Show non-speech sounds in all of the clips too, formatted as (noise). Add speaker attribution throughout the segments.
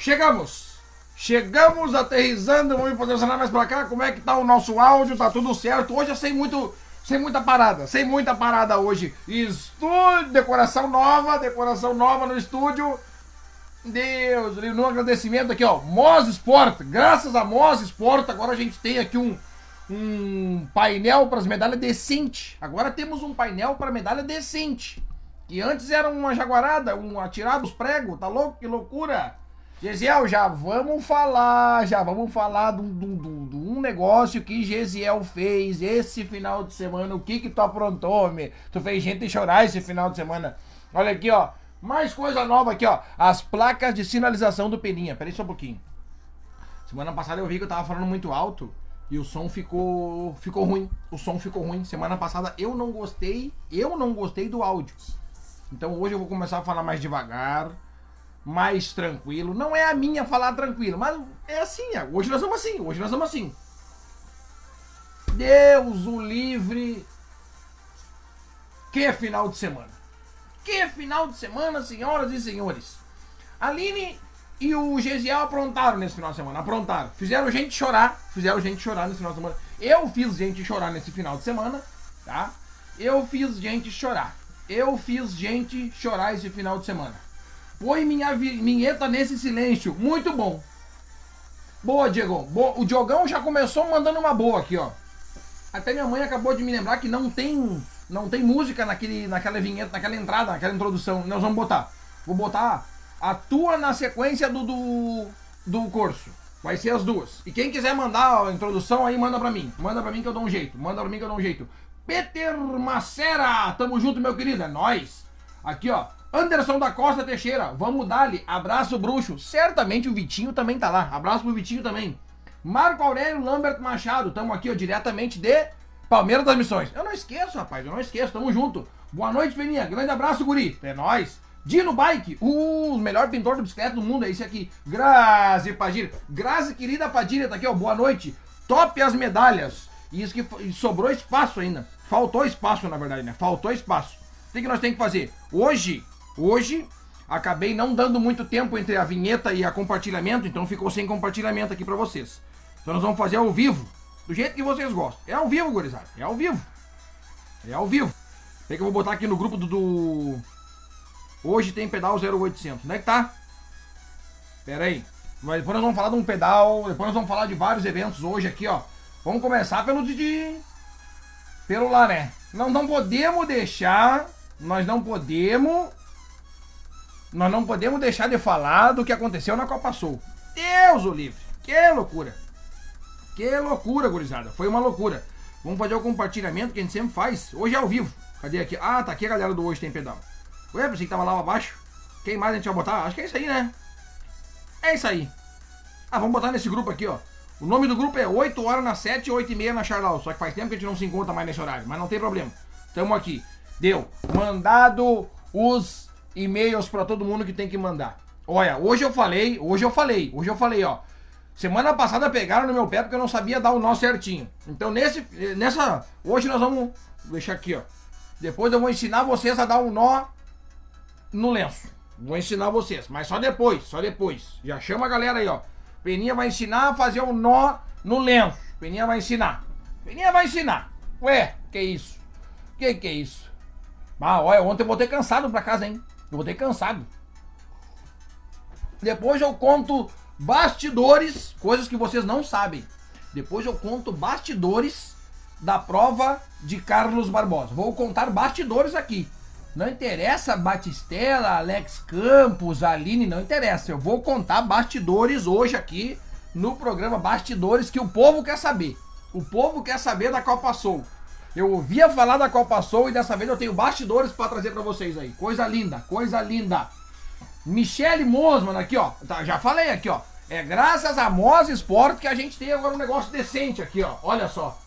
Speaker 1: Chegamos! Chegamos aterrizando, vamos posicionar mais pra cá. Como é que tá o nosso áudio? Tá tudo certo? Hoje é sem muito. Sem muita parada, sem muita parada hoje. Estúdio, decoração nova, decoração nova no estúdio. Deus, no agradecimento aqui, ó. Moz Sport, graças a Moz Sport, agora a gente tem aqui um, um painel para as medalhas decente. Agora temos um painel para medalha decente. Que antes era uma jaguarada, um atirado os pregos, tá louco? Que loucura! Gesiel, já vamos falar, já vamos falar de um, negócio que Gesiel fez esse final de semana. O que que tu aprontou, homem? Tu fez gente chorar esse final de semana. Olha aqui, ó. Mais coisa nova aqui, ó. As placas de sinalização do Peninha. Peraí só um pouquinho. Semana passada eu vi que eu tava falando muito alto e o som ficou ficou ruim. O som ficou ruim. Semana passada eu não gostei, eu não gostei do áudio. Então hoje eu vou começar a falar mais devagar mais tranquilo. Não é a minha falar tranquilo, mas é assim. Hoje nós vamos assim. Hoje nós vamos assim. Deus o livre. Que final de semana. Que final de semana, senhoras e senhores. Aline e o Gesiel aprontaram nesse final de semana. Aprontaram. Fizeram gente chorar. Fizeram gente chorar nesse final de semana. Eu fiz gente chorar nesse final de semana. Tá? Eu fiz gente chorar. Eu fiz gente chorar esse final de semana. Põe minha vinheta nesse silêncio. Muito bom. Boa, Diego. Boa. O Diogão já começou mandando uma boa aqui, ó. Até minha mãe acabou de me lembrar que não tem não tem música naquele, naquela vinheta, naquela entrada, naquela introdução. Nós vamos botar. Vou botar a tua na sequência do, do, do curso. Vai ser as duas. E quem quiser mandar a introdução aí, manda pra mim. Manda pra mim que eu dou um jeito. Manda pra mim que eu dou um jeito. Peter Macera, tamo junto, meu querido. É nóis. Aqui, ó. Anderson da Costa Teixeira, vamos dar-lhe. Abraço, bruxo. Certamente o Vitinho também tá lá. Abraço pro Vitinho também. Marco Aurélio Lambert Machado, tamo aqui, ó, diretamente de Palmeiras das Missões. Eu não esqueço, rapaz, eu não esqueço, tamo junto. Boa noite, Peninha. Grande abraço, guri. É nóis. Dino Bike, o melhor pintor de bicicleta do mundo é esse aqui. Grazi Padilha. Grazi, querida Padilha, tá aqui, ó. Boa noite. Top as medalhas. E isso que sobrou espaço ainda. Faltou espaço, na verdade, né? Faltou espaço. O que, que nós temos que fazer? Hoje, Hoje acabei não dando muito tempo entre a vinheta e a compartilhamento, então ficou sem compartilhamento aqui para vocês. Então nós vamos fazer ao vivo, do jeito que vocês gostam. É ao vivo, gurizada. É ao vivo. É ao vivo. Tem que eu vou botar aqui no grupo do, do... Hoje tem pedal 0800. Onde é que tá? Pera aí. Mas depois nós vamos falar de um pedal, depois nós vamos falar de vários eventos hoje aqui, ó. Vamos começar pelo de... Pelo lá, né? Não, não podemos deixar... Nós não podemos nós não podemos deixar de falar do que aconteceu na Copa Sul. Deus o livre! Que loucura! Que loucura, gurizada! Foi uma loucura. Vamos fazer o compartilhamento que a gente sempre faz. Hoje é ao vivo. Cadê aqui? Ah, tá aqui a galera do Hoje Tem Pedal. Ué, pensei que tava lá abaixo. Quem mais a gente vai botar? Acho que é isso aí, né? É isso aí. Ah, vamos botar nesse grupo aqui, ó. O nome do grupo é 8 horas na 7 e 8 e meia na Charlau. Só que faz tempo que a gente não se encontra mais nesse horário. Mas não tem problema. Tamo aqui. Deu. Mandado os e-mails para todo mundo que tem que mandar. Olha, hoje eu falei, hoje eu falei, hoje eu falei, ó. Semana passada pegaram no meu pé porque eu não sabia dar o nó certinho. Então nesse, nessa, hoje nós vamos deixar aqui, ó. Depois eu vou ensinar vocês a dar um nó no lenço. Vou ensinar vocês, mas só depois, só depois. Já chama a galera aí, ó. Peninha vai ensinar a fazer um nó no lenço. Peninha vai ensinar. Peninha vai ensinar. Ué, que isso? Que que é isso? Ah, olha, ontem eu voltei cansado pra casa, hein? Eu voltei cansado. Depois eu conto bastidores, coisas que vocês não sabem. Depois eu conto bastidores da prova de Carlos Barbosa. Vou contar bastidores aqui. Não interessa Batistela, Alex Campos, Aline, não interessa. Eu vou contar bastidores hoje aqui no programa Bastidores que o povo quer saber. O povo quer saber da Copa Soul. Eu ouvia falar da qual passou e dessa vez eu tenho bastidores para trazer para vocês aí. Coisa linda, coisa linda. Michele Mosman aqui, ó. Tá, já falei aqui, ó. É graças a Mos Sport que a gente tem agora um negócio decente aqui, ó. Olha só.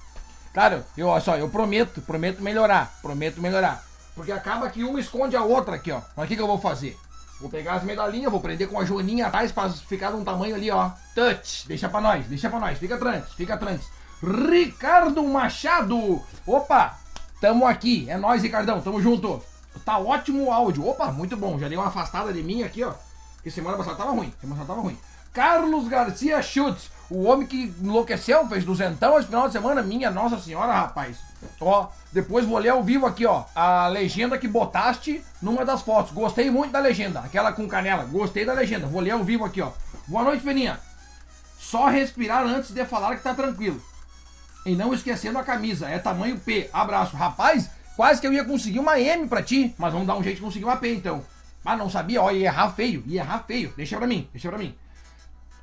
Speaker 1: Cara, eu, olha só, eu prometo, prometo melhorar, prometo melhorar. Porque acaba que uma esconde a outra aqui, ó. Mas o que, que eu vou fazer? Vou pegar as medalhinhas, vou prender com a joaninha atrás pra ficar de um tamanho ali, ó. Touch. Deixa pra nós, deixa pra nós. Fica tranquilo, fica tranquilo. Ricardo Machado. Opa, tamo aqui. É nós, Ricardão, tamo junto. Tá ótimo o áudio. Opa, muito bom. Já dei uma afastada de mim aqui, ó. Porque semana passada tava ruim. Semana passada tava ruim. Carlos Garcia Schutz, o homem que enlouqueceu, fez duzentão esse final de semana. Minha Nossa Senhora, rapaz. Ó, depois vou ler ao vivo aqui, ó, a legenda que botaste numa das fotos. Gostei muito da legenda, aquela com canela. Gostei da legenda. Vou ler ao vivo aqui, ó. Boa noite, Peninha. Só respirar antes de falar que tá tranquilo. E não esquecendo a camisa, é tamanho P. Abraço. Rapaz, quase que eu ia conseguir uma M pra ti, mas vamos dar um jeito de conseguir uma P então. Ah, não sabia, ó, ia errar feio, ia errar feio. Deixa pra mim, deixa pra mim.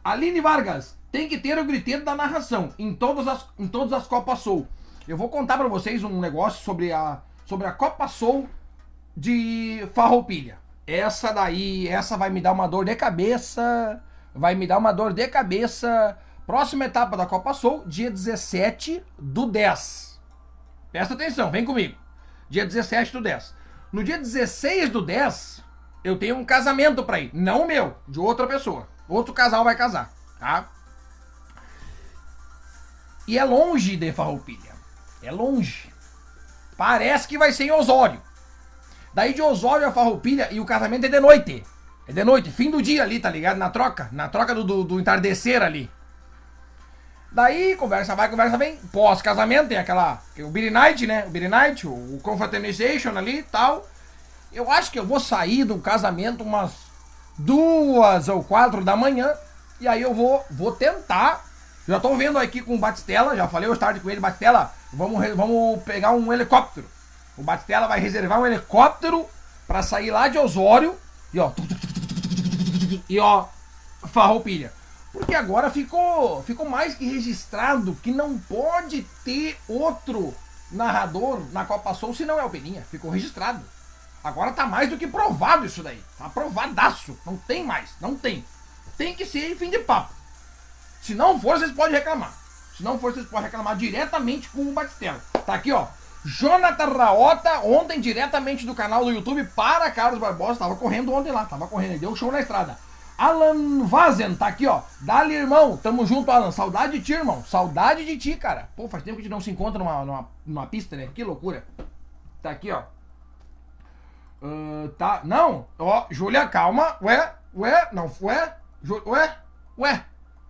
Speaker 1: Aline Vargas, tem que ter o griteiro da narração em todas as, em todas as Copas Soul. Eu vou contar para vocês um negócio sobre a, sobre a Copa Soul de Farroupilha. Essa daí, essa vai me dar uma dor de cabeça. Vai me dar uma dor de cabeça. Próxima etapa da Copa Soul, dia 17 do 10. Presta atenção, vem comigo. Dia 17 do 10. No dia 16 do 10, eu tenho um casamento para ir. Não o meu, de outra pessoa. Outro casal vai casar, tá? E é longe de Farroupilha. É longe. Parece que vai ser em Osório. Daí de Osório a Farroupilha e o casamento é de noite. É de noite, fim do dia ali, tá ligado? Na troca. Na troca do, do, do entardecer ali. Daí, conversa vai, conversa vem. Pós-casamento tem aquela. O Billy Night, né? O Billy Night, o, o Confraternization ali e tal. Eu acho que eu vou sair do casamento umas duas ou quatro da manhã. E aí eu vou, vou tentar. Já tô vendo aqui com o Batistela, já falei hoje tarde com ele, Batistela, vamos, vamos pegar um helicóptero. O Batistela vai reservar um helicóptero para sair lá de Osório e ó. (laughs) E ó, farroupilha. Porque agora ficou, ficou mais que registrado que não pode ter outro narrador na Copa Soul se não é o Peninha. Ficou registrado. Agora tá mais do que provado isso daí. Tá provadaço. Não tem mais. Não tem. Tem que ser fim de papo. Se não for, vocês podem reclamar. Se não for, vocês podem reclamar diretamente com o Batistella. Tá aqui, ó. Jonathan Raota, ontem diretamente do canal do YouTube para Carlos Barbosa. Tava correndo ontem lá. Tava correndo. Ele deu um show na estrada. Alan Vazen, tá aqui, ó. Dali, irmão. Tamo junto, Alan. Saudade de ti, irmão. Saudade de ti, cara. Pô, faz tempo que a gente não se encontra numa, numa, numa pista, né? Que loucura. Tá aqui, ó. Uh, tá. Não, ó, Júlia, calma. Ué, ué, não, ué, Ju, ué, ué.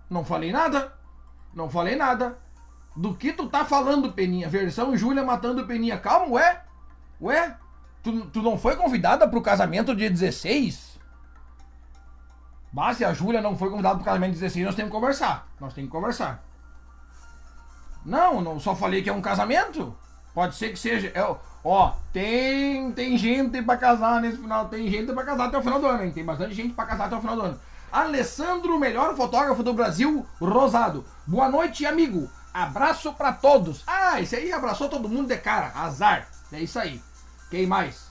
Speaker 1: Não falei nada. Não falei nada. Do que tu tá falando, Peninha? Versão Júlia matando Peninha. Calma, ué. Ué, tu, tu não foi convidada pro casamento dia 16? Mas se a Júlia não foi convidada pro casamento dia 16, nós temos que conversar. Nós temos que conversar. Não, não só falei que é um casamento. Pode ser que seja. É, Ó, tem, tem gente pra casar nesse final. Tem gente pra casar até o final do ano, hein? Tem bastante gente pra casar até o final do ano. Alessandro, melhor fotógrafo do Brasil, Rosado. Boa noite, amigo. Abraço pra todos. Ah, esse aí abraçou todo mundo de cara. Azar. É isso aí. Quem mais?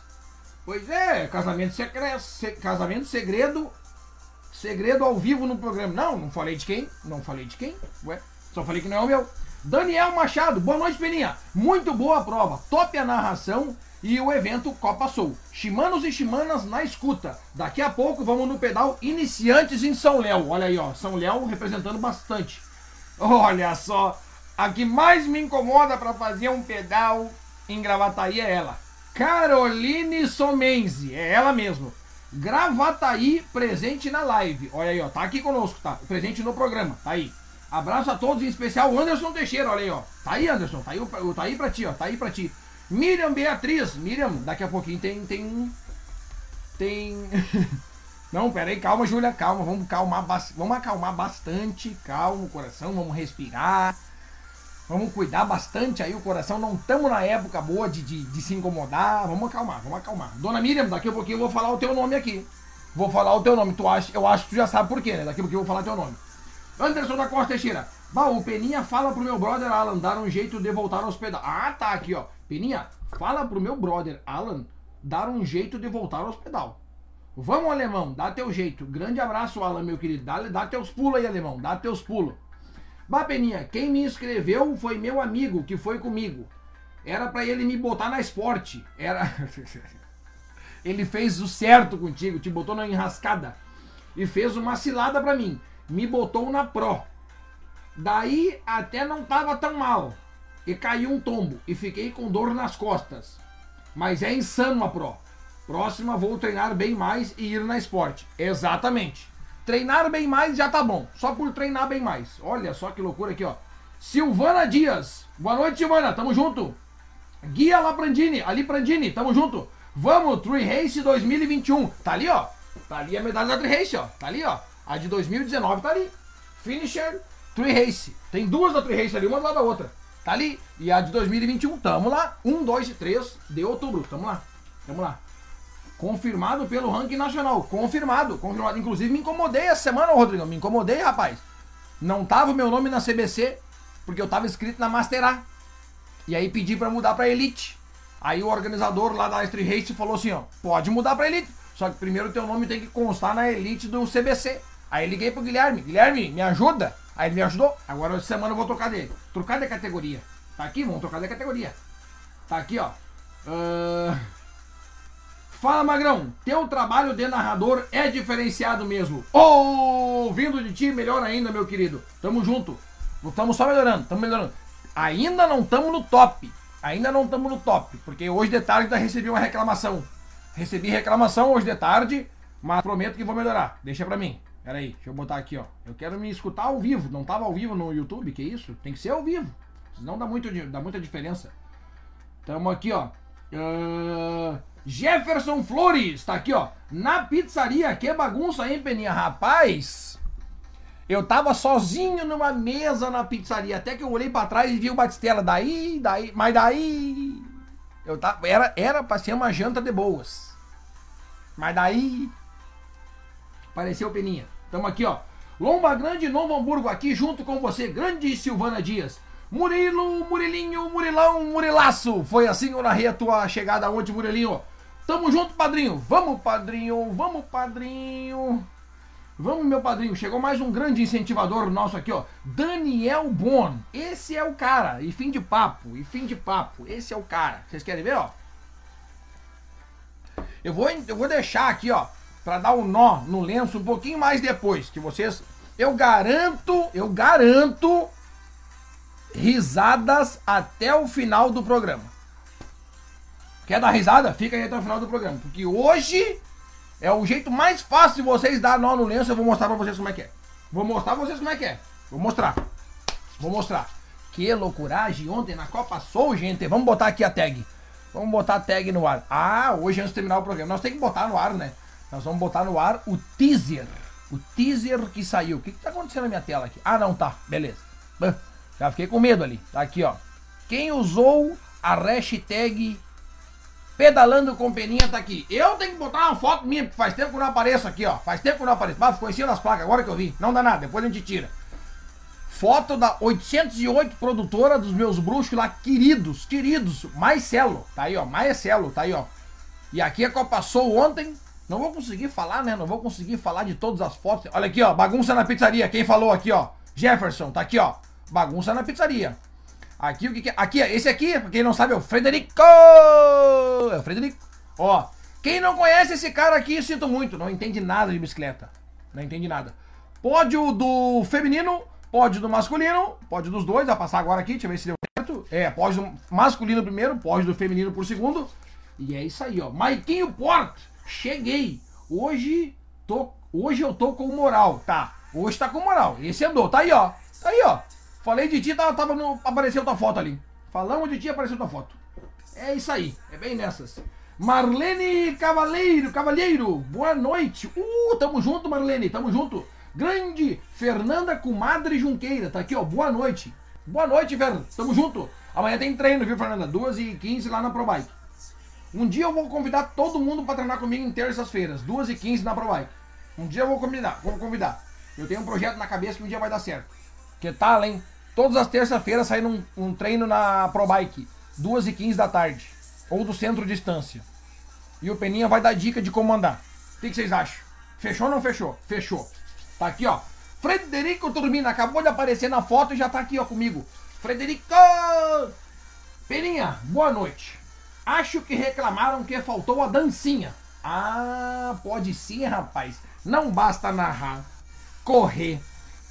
Speaker 1: Pois é, casamento secreto, se, casamento segredo, segredo ao vivo no programa. Não, não falei de quem? Não falei de quem? Ué, só falei que não é o meu. Daniel Machado, boa noite, Peninha. Muito boa a prova, top a narração e o evento Copa Sul. Chimanos e chimanas na escuta. Daqui a pouco vamos no pedal Iniciantes em São Léo. Olha aí, ó, São Léo representando bastante. Olha só, a que mais me incomoda para fazer um pedal em Gravataí é ela. Caroline Somenzi, é ela mesmo. Gravataí presente na live. Olha aí, ó, tá aqui conosco, tá? Presente no programa, tá aí. Abraço a todos, em especial o Anderson Teixeira, olha aí, ó. Tá aí, Anderson, tá aí, tá aí pra ti, ó. Tá aí pra ti. Miriam Beatriz, Miriam, daqui a pouquinho tem. Tem. Tem. (laughs) Não, pera aí, calma, Júlia, calma. Vamos calmar, vamos acalmar bastante. Calma o coração, vamos respirar. Vamos cuidar bastante aí o coração. Não estamos na época boa de, de, de, se incomodar. Vamos acalmar, vamos acalmar. Dona Miriam, daqui a pouquinho eu vou falar o teu nome aqui. Vou falar o teu nome. Tu acha, eu acho que tu já sabe por quê, né? Daqui a pouquinho eu vou falar teu nome. Anderson da Costa Teixeira. Bah, o Peninha fala pro meu brother Alan dar um jeito de voltar aos pedal. Ah, tá aqui, ó. Peninha, fala pro meu brother Alan dar um jeito de voltar aos pedal. Vamos, alemão, dá teu jeito. Grande abraço, Alan, meu querido. Dá, dá teus pulos aí, alemão. Dá teus pulos. Bah, Peninha, quem me inscreveu foi meu amigo que foi comigo. Era para ele me botar na esporte. Era. (laughs) ele fez o certo contigo, te botou na enrascada. E fez uma cilada para mim me botou na Pro. Daí até não tava tão mal. E caiu um tombo e fiquei com dor nas costas. Mas é insano a Pro. Próxima, vou treinar bem mais e ir na esporte. Exatamente. Treinar bem mais já tá bom. Só por treinar bem mais. Olha só que loucura aqui, ó. Silvana Dias. Boa noite, Silvana. Tamo junto. Guia Laprandini. Ali Prandini. Tamo junto. Vamos, Tree Race 2021. Tá ali, ó. Tá ali a medalha da Tree Race, ó. Tá ali, ó. A de 2019 tá ali. Finisher, Tree Race. Tem duas da Tree Race ali, uma do lado da outra. Tá ali. E a de 2021, tamo lá. 1, 2 e 3 de outubro. Tamo lá. Tamo lá. Confirmado pelo ranking nacional. Confirmado, confirmado. Inclusive me incomodei essa semana, Rodrigo. Me incomodei, rapaz. Não tava o meu nome na CBC, porque eu tava inscrito na Master A. E aí pedi para mudar para Elite. Aí o organizador lá da Street Race falou assim, ó, pode mudar para Elite. Só que primeiro teu nome tem que constar na Elite do CBC. Aí liguei pro Guilherme. Guilherme, me ajuda? Aí ele me ajudou. Agora essa semana eu vou trocar dele. Trocar de categoria. Tá aqui, vamos trocar de categoria. Tá aqui, ó. Uh... Fala, Magrão. Teu trabalho de narrador é diferenciado mesmo. Oh, vindo de ti, melhor ainda, meu querido. Tamo junto. Estamos só melhorando, estamos melhorando. Ainda não estamos no top. Ainda não estamos no top. Porque hoje de tarde ainda recebi uma reclamação. Recebi reclamação hoje de tarde, mas prometo que vou melhorar. Deixa pra mim. Pera aí, deixa eu botar aqui, ó. Eu quero me escutar ao vivo. Não tava ao vivo no YouTube, que isso? Tem que ser ao vivo. Senão dá, muito, dá muita diferença. Tamo aqui, ó. Uh... Jefferson Flores, tá aqui, ó. Na pizzaria, que bagunça, hein, Peninha? Rapaz, eu tava sozinho numa mesa na pizzaria, até que eu olhei para trás e vi o Batistela. Daí, daí, mas daí. Eu tava, era, era pra ser uma janta de boas. Mas daí. Apareceu Peninha. Tamo aqui, ó. Lomba Grande, Novo Hamburgo, aqui junto com você, grande Silvana Dias. Murilo, Murilinho, Murilão, Murilaço. Foi assim eu narrei a tua chegada ontem, Murilinho. Tamo junto, padrinho. Vamos, padrinho. Vamos, padrinho. Vamos, meu padrinho. Chegou mais um grande incentivador nosso aqui, ó. Daniel Bon. Esse é o cara. E fim de papo. E fim de papo. Esse é o cara. Vocês querem ver, ó? Eu vou, eu vou deixar aqui, ó, para dar um nó no lenço um pouquinho mais depois, que vocês, eu garanto, eu garanto risadas até o final do programa. Quer dar risada? Fica aí até o final do programa. Porque hoje é o jeito mais fácil de vocês dar nó no lenço. Eu vou mostrar pra vocês como é que é. Vou mostrar pra vocês como é que é. Vou mostrar. Vou mostrar. Que loucuragem ontem na Copa Sou, gente. Vamos botar aqui a tag. Vamos botar a tag no ar. Ah, hoje antes de terminar o programa. Nós temos que botar no ar, né? Nós vamos botar no ar o teaser. O teaser que saiu. O que, que tá acontecendo na minha tela aqui? Ah, não, tá. Beleza. Já fiquei com medo ali. Tá aqui, ó. Quem usou a hashtag pedalando com peninha tá aqui. Eu tenho que botar uma foto minha, porque faz tempo que eu não apareço aqui, ó. Faz tempo que eu não apareço. Mas ficou em cima das placas, agora que eu vi. Não dá nada, depois a gente tira. Foto da 808 produtora dos meus bruxos lá, queridos, queridos. Marcelo, tá aí, ó. Marcelo, tá aí, ó. E aqui a Copa passou ontem. Não vou conseguir falar, né? Não vou conseguir falar de todas as fotos. Olha aqui, ó. Bagunça na pizzaria. Quem falou aqui, ó? Jefferson, tá aqui, ó. Bagunça na pizzaria. Aqui o que, que é? Aqui, esse aqui, quem não sabe, é o Frederico! É o Frederico. Ó, quem não conhece esse cara aqui, sinto muito, não entende nada de bicicleta. Não entende nada. Pódio do feminino, pódio do masculino, pódio dos dois, vai passar agora aqui, deixa eu ver se deu certo. É, pódio do masculino primeiro, pódio do feminino por segundo. E é isso aí, ó. Maiquinho Port, cheguei. Hoje, tô, hoje eu tô com moral, tá? Hoje tá com moral. Esse andou, tá aí, ó. Tá aí, ó. Falei de ti, tava, tava no, apareceu tua foto ali. Falamos de ti, apareceu tua foto. É isso aí, é bem nessas. Marlene Cavaleiro, Cavalheiro, boa noite. Uh, tamo junto, Marlene, tamo junto. Grande Fernanda Comadre Junqueira, tá aqui, ó, boa noite. Boa noite, Fernanda, tamo junto. Amanhã tem treino, viu, Fernanda? 2h15 lá na ProBike. Um dia eu vou convidar todo mundo para treinar comigo em terças-feiras, 2h15 na ProBike. Um dia eu vou convidar, vou convidar. Eu tenho um projeto na cabeça que um dia vai dar certo. Que tal, hein? Todas as terças-feiras saindo um, um, treino na ProBike, 2 e 15 da tarde. Ou do centro de distância. E o Peninha vai dar dica de como andar. O que, vocês acham? Fechou ou não fechou? Fechou. Tá aqui, ó. Frederico Turbina acabou de aparecer na foto e já tá aqui, ó, comigo. Frederico! Peninha, boa noite. Acho que reclamaram que faltou a dancinha. Ah, pode sim, rapaz. Não basta narrar, correr,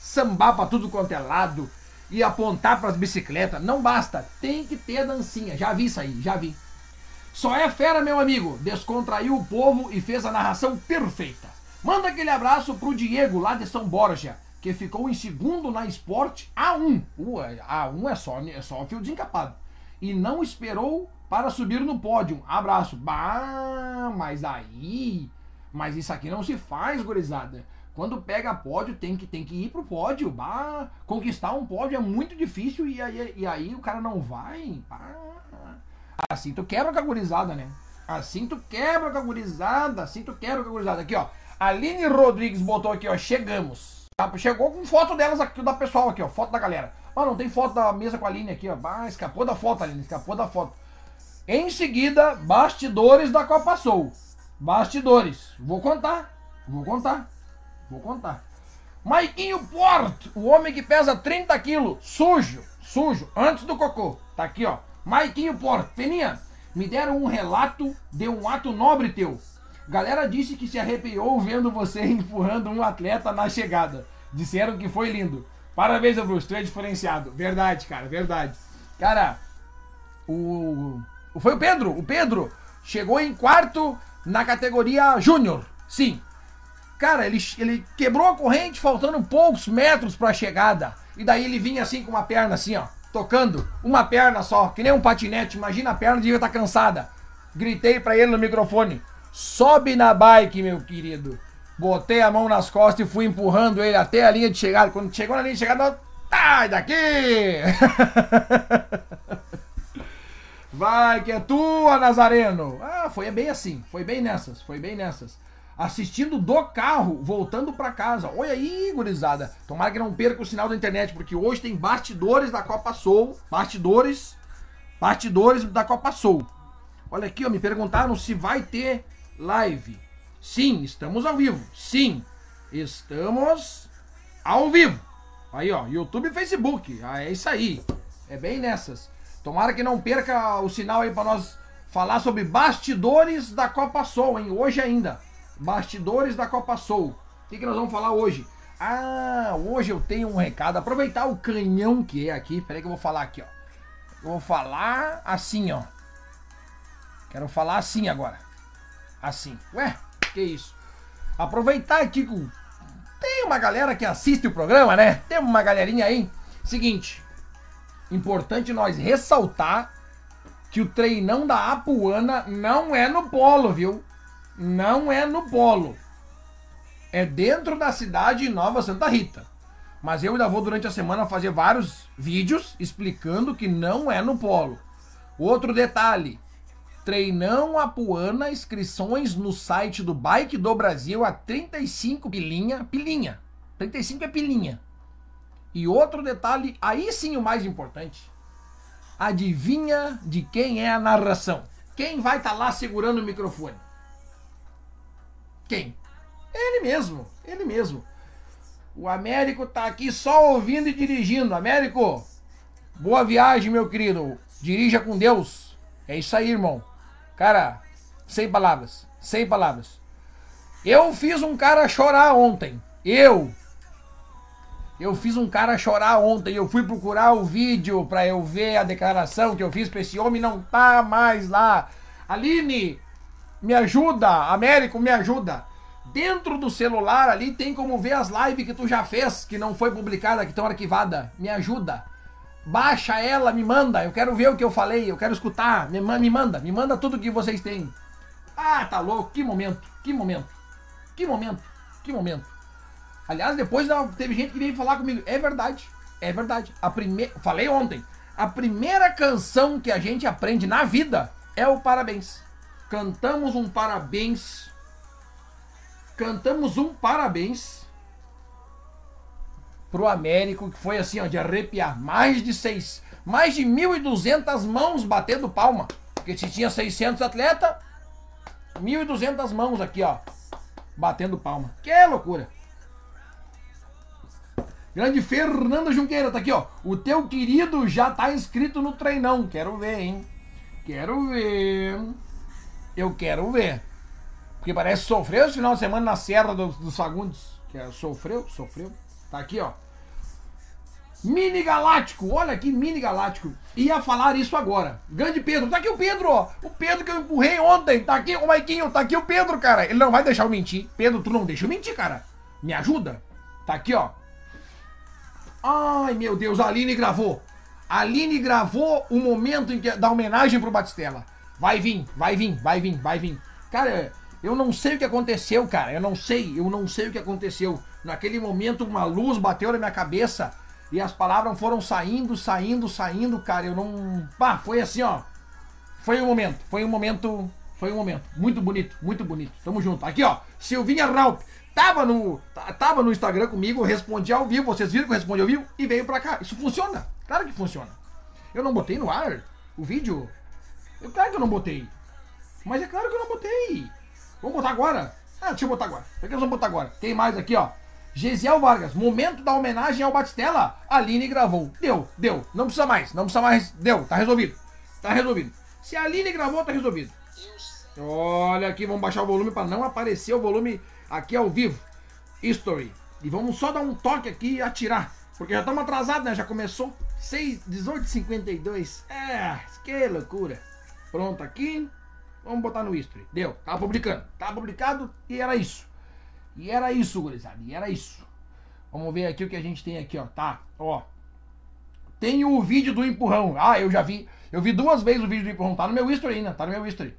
Speaker 1: sambar pra tudo quanto é lado e apontar para as bicicletas. Não basta, tem que ter dancinha. Já vi isso aí, já vi. Só é fera, meu amigo. Descontraiu o povo e fez a narração perfeita. Manda aquele abraço pro Diego, lá de São Borja, que ficou em segundo na Sport A1. Uh, A1 é só, é só fio desencapado. E não esperou para subir no pódio. Abraço. Bah, mas aí. Mas isso aqui não se faz, gurizada. Quando pega pódio, tem que, tem que ir pro pódio. Bah, conquistar um pódio é muito difícil e aí, e aí o cara não vai. Bah. Assim tu quebra com a gurizada, né? Assim tu quebra com a gurizada. Assim tu quebra com a gurizada. Aqui, ó. Aline Rodrigues botou aqui, ó. Chegamos. Chegou com foto delas aqui, da pessoal aqui, ó. Foto da galera. Ah, não tem foto da mesa com a Aline aqui, ó. Ah, escapou da foto, Aline. Escapou da foto. Em seguida, bastidores da Copa Soul. Bastidores. Vou contar. Vou contar. Vou contar. Maiquinho Porto, o homem que pesa 30 quilos, sujo, sujo, antes do cocô. Tá aqui, ó. Maiquinho Porto. Peninha, me deram um relato de um ato nobre teu. Galera disse que se arrepiou vendo você (laughs) empurrando um atleta na chegada. Disseram que foi lindo. Parabéns, Bruce, tu é diferenciado. Verdade, cara, verdade. Cara, o. Foi o Pedro, o Pedro chegou em quarto na categoria Júnior. Sim. Cara, ele, ele quebrou a corrente faltando poucos metros para a chegada. E daí ele vinha assim com uma perna assim, ó tocando uma perna só, que nem um patinete. Imagina a perna devia estar tá cansada. Gritei para ele no microfone: sobe na bike, meu querido. Botei a mão nas costas e fui empurrando ele até a linha de chegada. Quando chegou na linha de chegada, sai daqui! (laughs) Vai que é tua, Nazareno! Ah, foi bem assim, foi bem nessas, foi bem nessas assistindo do carro, voltando para casa. Olha aí, gurizada. Tomara que não perca o sinal da internet, porque hoje tem bastidores da Copa Soul. Bastidores. Bastidores da Copa Soul. Olha aqui, ó, me perguntaram se vai ter live. Sim, estamos ao vivo. Sim, estamos ao vivo. Aí, ó, YouTube e Facebook. Ah, é isso aí. É bem nessas. Tomara que não perca o sinal aí para nós falar sobre bastidores da Copa Soul, hein? Hoje ainda. Bastidores da Copa Soul. O que, que nós vamos falar hoje? Ah, hoje eu tenho um recado. Aproveitar o canhão que é aqui. Peraí que eu vou falar aqui, ó. Eu vou falar assim, ó. Quero falar assim agora. Assim. Ué, que isso? Aproveitar aqui com. Tem uma galera que assiste o programa, né? Tem uma galerinha aí. Seguinte. Importante nós ressaltar que o treinão da Apuana não é no polo, viu? Não é no polo. É dentro da cidade de Nova Santa Rita. Mas eu ainda vou durante a semana fazer vários vídeos explicando que não é no polo. Outro detalhe: Treinão Apuana, inscrições no site do Bike do Brasil a 35 pilinha, pilinha. 35 é pilinha. E outro detalhe, aí sim o mais importante. Adivinha de quem é a narração? Quem vai estar tá lá segurando o microfone? Quem? Ele mesmo, ele mesmo. O Américo tá aqui só ouvindo e dirigindo. Américo, boa viagem, meu querido. Dirija com Deus. É isso aí, irmão. Cara, sem palavras, sem palavras. Eu fiz um cara chorar ontem. Eu. Eu fiz um cara chorar ontem. Eu fui procurar o vídeo para eu ver a declaração que eu fiz para esse homem. Não tá mais lá. Aline, me ajuda, Américo, me ajuda. Dentro do celular ali tem como ver as lives que tu já fez, que não foi publicada, que estão arquivadas. Me ajuda. Baixa ela, me manda. Eu quero ver o que eu falei, eu quero escutar. Me, me manda, me manda tudo que vocês têm. Ah, tá louco, que momento, que momento, que momento, que momento. Aliás, depois teve gente que veio falar comigo. É verdade, é verdade. A primeira, falei ontem, a primeira canção que a gente aprende na vida é o parabéns cantamos um parabéns. Cantamos um parabéns pro Américo, que foi assim, ó, de arrepiar. Mais de seis, mais de 1.200 mãos batendo palma. Porque se tinha 600 atletas, 1.200 mãos aqui, ó, batendo palma. Que loucura. Grande Fernando Junqueira, tá aqui, ó. O teu querido já tá inscrito no treinão. Quero ver, hein? Quero ver. Eu quero ver. Porque parece que sofreu esse final de semana na Serra dos, dos Fagundes. Que é, sofreu, sofreu. Tá aqui, ó. Mini Galáctico, olha aqui, Mini Galáctico. Ia falar isso agora. Grande Pedro, tá aqui o Pedro, ó. O Pedro que eu empurrei ontem. Tá aqui, o Maiquinho, tá aqui o Pedro, cara. Ele não vai deixar eu mentir. Pedro, tu não deixa eu mentir, cara. Me ajuda. Tá aqui, ó. Ai, meu Deus, a Aline gravou. A Aline gravou o momento em que da homenagem pro Batistella. Vai vir, vai vir, vai vir, vai vir. Cara, eu não sei o que aconteceu, cara. Eu não sei, eu não sei o que aconteceu. Naquele momento, uma luz bateu na minha cabeça e as palavras foram saindo, saindo, saindo, cara. Eu não. Pá, foi assim, ó. Foi um momento, foi um momento, foi um momento. Muito bonito, muito bonito. Tamo junto. Aqui, ó. Silvinha Raup. Tava no, tava no Instagram comigo, respondi ao vivo. Vocês viram que eu respondi ao vivo? E veio pra cá. Isso funciona. Claro que funciona. Eu não botei no ar o vídeo. Eu, claro que eu não botei. Mas é claro que eu não botei. Vamos botar agora? Ah, deixa eu botar agora. Por que nós vamos botar agora? Tem mais aqui, ó. Gesiel Vargas, momento da homenagem ao Batistella. Aline gravou. Deu, deu. Não precisa mais, não precisa mais. Deu, tá resolvido. Tá resolvido. Se a Aline gravou, tá resolvido. Olha aqui, vamos baixar o volume para não aparecer o volume aqui ao vivo. History. E vamos só dar um toque aqui e atirar. Porque já estamos atrasados, né? Já começou 18h52. É, que loucura. Pronto aqui. Vamos botar no history. Deu, tá publicando. Tá publicado e era isso. E era isso, gurizada. E era isso. Vamos ver aqui o que a gente tem aqui, ó. Tá, ó. Tem o vídeo do empurrão. Ah, eu já vi. Eu vi duas vezes o vídeo do empurrão. Tá no meu history ainda. Tá no meu history.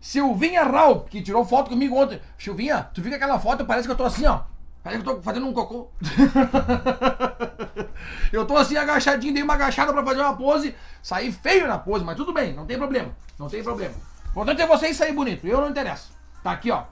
Speaker 1: Silvinha Raup, que tirou foto comigo ontem. Silvinha, tu viu aquela foto? Parece que eu tô assim, ó. Parece que eu tô fazendo um cocô. (laughs) eu tô assim agachadinho, dei uma agachada pra fazer uma pose. Saí feio na pose, mas tudo bem, não tem problema. Não tem problema. O importante é vocês sair bonito. Eu não interessa. Tá aqui, ó.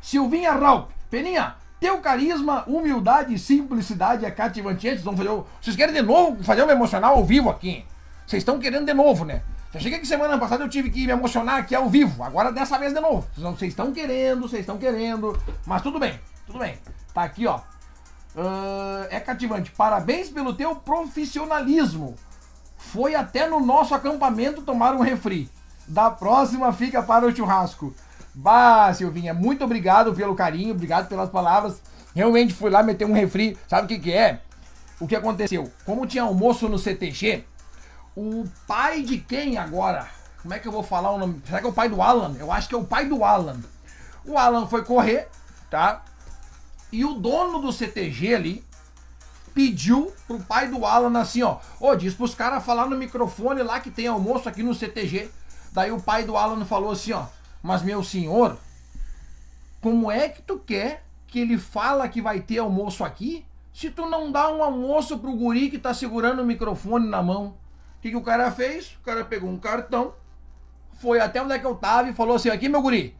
Speaker 1: Silvinha Raup. Peninha, teu carisma, humildade e simplicidade é cativante. Vocês, vão fazer o... Vocês querem de novo fazer um emocional ao vivo aqui? Vocês estão querendo de novo, né? Já cheguei que semana passada eu tive que me emocionar aqui ao vivo. Agora dessa vez de novo. Vocês estão querendo, vocês estão querendo. Mas tudo bem, tudo bem. Tá aqui, ó. Uh, é cativante. Parabéns pelo teu profissionalismo. Foi até no nosso acampamento tomar um refri. Da próxima fica para o churrasco. Bah, Silvinha, muito obrigado pelo carinho, obrigado pelas palavras. Realmente fui lá meter um refri. Sabe o que, que é? O que aconteceu? Como tinha almoço no CTG, o pai de quem agora? Como é que eu vou falar o nome? Será que é o pai do Alan? Eu acho que é o pai do Alan. O Alan foi correr, tá? E o dono do CTG ali pediu pro pai do Alan assim, ó. Ô, diz pros caras falar no microfone lá que tem almoço aqui no CTG. Daí o pai do Alan falou assim, ó. Mas, meu senhor, como é que tu quer que ele fala que vai ter almoço aqui se tu não dá um almoço pro guri que tá segurando o microfone na mão? O que, que o cara fez? O cara pegou um cartão, foi até onde é que eu tava e falou assim: aqui, meu guri,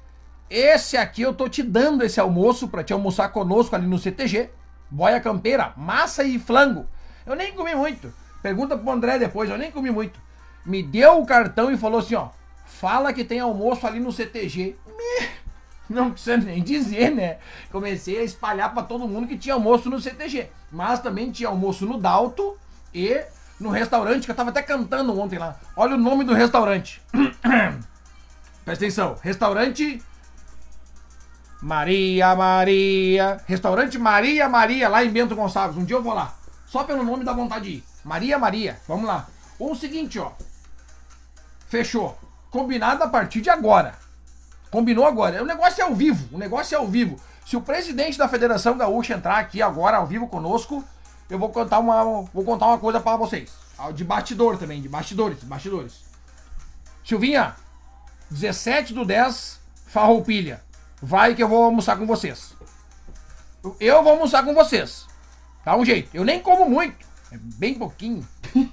Speaker 1: esse aqui eu tô te dando esse almoço para te almoçar conosco ali no CTG. Boia campeira, massa e flango. Eu nem comi muito. Pergunta pro André depois, eu nem comi muito. Me deu o cartão e falou assim, ó. Fala que tem almoço ali no CTG. Me... Não precisa nem dizer, né? Comecei a espalhar para todo mundo que tinha almoço no CTG. Mas também tinha almoço no Dalto e no restaurante, que eu tava até cantando ontem lá. Olha o nome do restaurante. (coughs) Presta atenção. Restaurante Maria, Maria. Restaurante Maria, Maria, lá em Bento Gonçalves. Um dia eu vou lá. Só pelo nome dá vontade de ir. Maria, Maria. Vamos lá. Ou o seguinte, ó. Fechou combinado a partir de agora. Combinou agora. O negócio é ao vivo. O negócio é ao vivo. Se o presidente da Federação Gaúcha entrar aqui agora ao vivo conosco, eu vou contar uma, vou contar uma coisa para vocês. De bastidor também, de bastidores, bastidores. Silvinha, 17 do 10, farroupilha. Vai que eu vou almoçar com vocês. Eu vou almoçar com vocês. Dá um jeito. Eu nem como muito. É bem pouquinho. (laughs)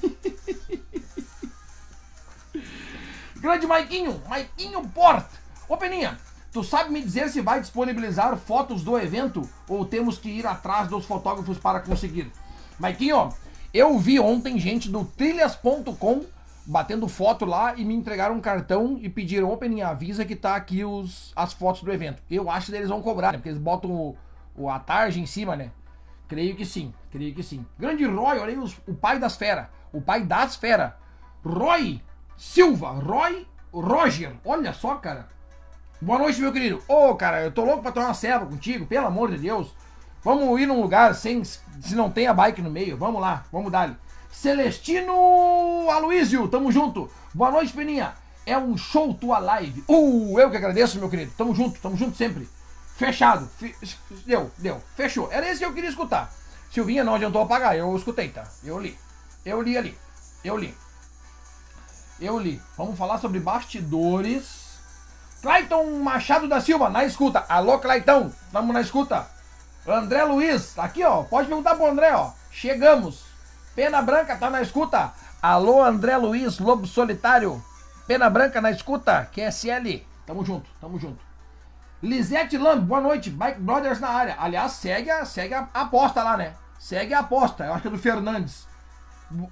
Speaker 1: Grande Maiquinho, Maiquinho Porta. Ô Peninha, tu sabe me dizer se vai disponibilizar fotos do evento ou temos que ir atrás dos fotógrafos para conseguir? Maiquinho, eu vi ontem gente do trilhas.com batendo foto lá e me entregaram um cartão e pediram, ô Peninha, avisa que tá aqui os, as fotos do evento. Eu acho que eles vão cobrar, né? Porque eles botam o, o, a tarde em cima, né? Creio que sim, creio que sim. Grande Roy, olha aí os, o pai das feras, o pai das feras. Roy, Silva, Roy, Roger. Olha só, cara. Boa noite, meu querido. Ô, oh, cara, eu tô louco pra tomar uma ceva contigo, pelo amor de Deus. Vamos ir num lugar sem, se não tem a bike no meio. Vamos lá, vamos dar Celestino Aloísio, tamo junto. Boa noite, Peninha. É um show tua live. Uh, eu que agradeço, meu querido. Tamo junto, tamo junto sempre. Fechado. Deu, deu. Fechou. Era esse que eu queria escutar. Silvinha não adiantou apagar, eu escutei, tá? Eu li. Eu li ali. Eu li. Eu li. Vamos falar sobre bastidores. Clayton Machado da Silva, na escuta. Alô, Clayton, tamo na escuta. André Luiz, tá aqui, ó. Pode perguntar pro André, ó. Chegamos. Pena Branca, tá na escuta. Alô, André Luiz, Lobo Solitário. Pena Branca na escuta, QSL. Tamo junto, tamo junto. Lisete Lamb, boa noite. Bike Brothers na área. Aliás, segue a, segue a aposta lá, né? Segue a aposta. Eu acho que é do Fernandes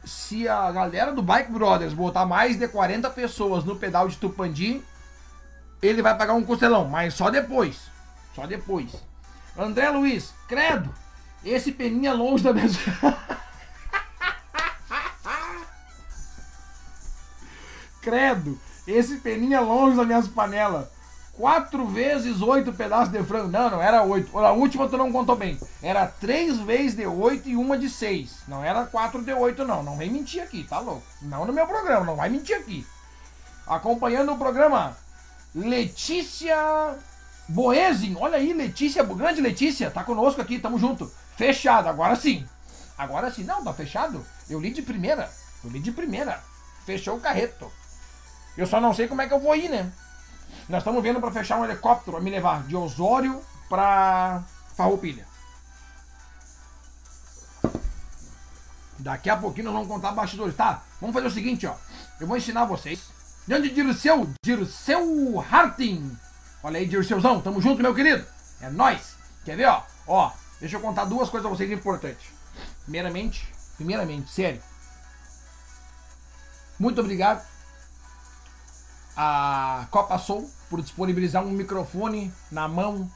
Speaker 1: se a galera do Bike Brothers botar mais de 40 pessoas no pedal de Tupandi, ele vai pagar um costelão, mas só depois. Só depois. André Luiz, credo, esse peninha longe da minha. (laughs) credo, esse peninha longe das minhas panelas. 4 vezes 8 pedaços de frango. Não, não era 8. A última tu não contou bem. Era 3 vezes de 8 e uma de 6. Não era 4 de 8, não. Não vem mentir aqui, tá louco? Não no meu programa, não vai mentir aqui. Acompanhando o programa, Letícia Boezin. Olha aí, Letícia, grande Letícia, tá conosco aqui, tamo junto. Fechado, agora sim. Agora sim. Não, tá fechado. Eu li de primeira. Eu li de primeira. Fechou o carreto. Eu só não sei como é que eu vou ir, né? Nós estamos vendo para fechar um helicóptero a me levar de Osório para Farroupilha. Daqui a pouquinho nós vamos contar bastidores, tá? Vamos fazer o seguinte, ó. Eu vou ensinar vocês. Grande Dirceu, Dirceu Harting. Olha aí, Dirceuzão, tamo junto, meu querido. É nós. Quer ver, ó? Ó, deixa eu contar duas coisas pra vocês importantes. Primeiramente, primeiramente, sério. Muito obrigado a Copa Soul por disponibilizar um microfone na mão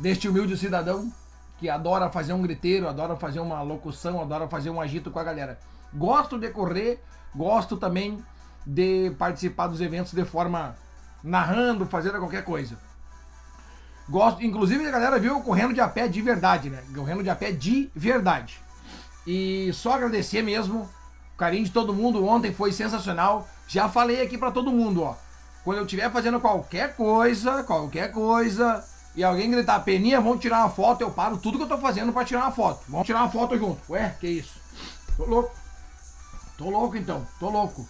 Speaker 1: deste humilde cidadão que adora fazer um griteiro, adora fazer uma locução, adora fazer um agito com a galera. Gosto de correr, gosto também de participar dos eventos de forma narrando, fazendo qualquer coisa. Gosto, inclusive a galera viu correndo de a pé de verdade, né? Correndo de a pé de verdade. E só agradecer mesmo, o carinho de todo mundo ontem foi sensacional. Já falei aqui para todo mundo, ó. Quando eu estiver fazendo qualquer coisa, qualquer coisa, e alguém gritar peninha, vamos tirar uma foto, eu paro tudo que eu tô fazendo para tirar uma foto. Vamos tirar uma foto junto. Ué, que isso? Tô louco. Tô louco então, tô louco.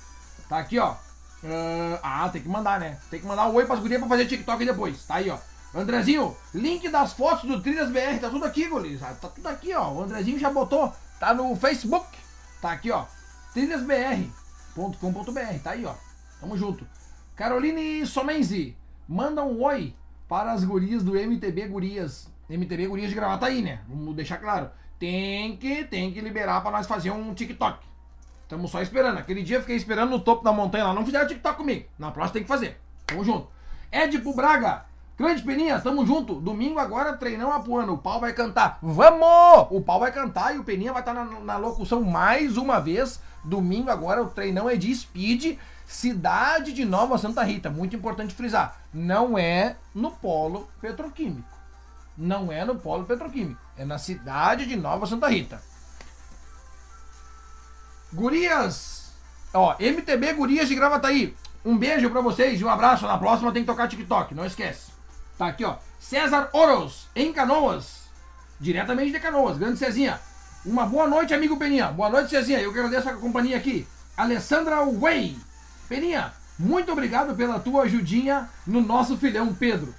Speaker 1: Tá aqui, ó. Uh, ah, tem que mandar, né? Tem que mandar um oi pras gurias pra fazer TikTok depois. Tá aí, ó. Andrezinho, link das fotos do Trilhas BR, tá tudo aqui, guris. Tá tudo aqui, ó. O Andrezinho já botou. Tá no Facebook. Tá aqui, ó. trilhasbr.com.br. Tá aí, ó. Tamo junto. Caroline Somenzi, manda um oi para as gurias do MTB Gurias. MTB Gurias de aí, né? Vamos deixar claro. Tem que, tem que liberar para nós fazer um TikTok. Estamos só esperando. Aquele dia eu fiquei esperando no topo da montanha lá. Não fizeram TikTok comigo. Na próxima tem que fazer. Tamo junto. Edipo Braga. Grande Peninha, tamo junto. Domingo agora, treinão apuando. O pau vai cantar. Vamos! O pau vai cantar e o Peninha vai estar na, na locução mais uma vez. Domingo agora, o treinão é de speed. Cidade de Nova Santa Rita, muito importante frisar, não é no polo petroquímico. Não é no polo petroquímico, é na cidade de Nova Santa Rita. Gurias, ó, MTB Gurias de Gravataí. Um beijo para vocês e um abraço. Na próxima tem que tocar TikTok, não esquece. Tá aqui, ó. César Oros, em Canoas. Diretamente de Canoas, grande Cezinha. Uma boa noite, amigo Peninha. Boa noite, Cezinha. Eu agradeço a companhia aqui. Alessandra Way. Peninha, muito obrigado pela tua ajudinha no nosso filhão Pedro.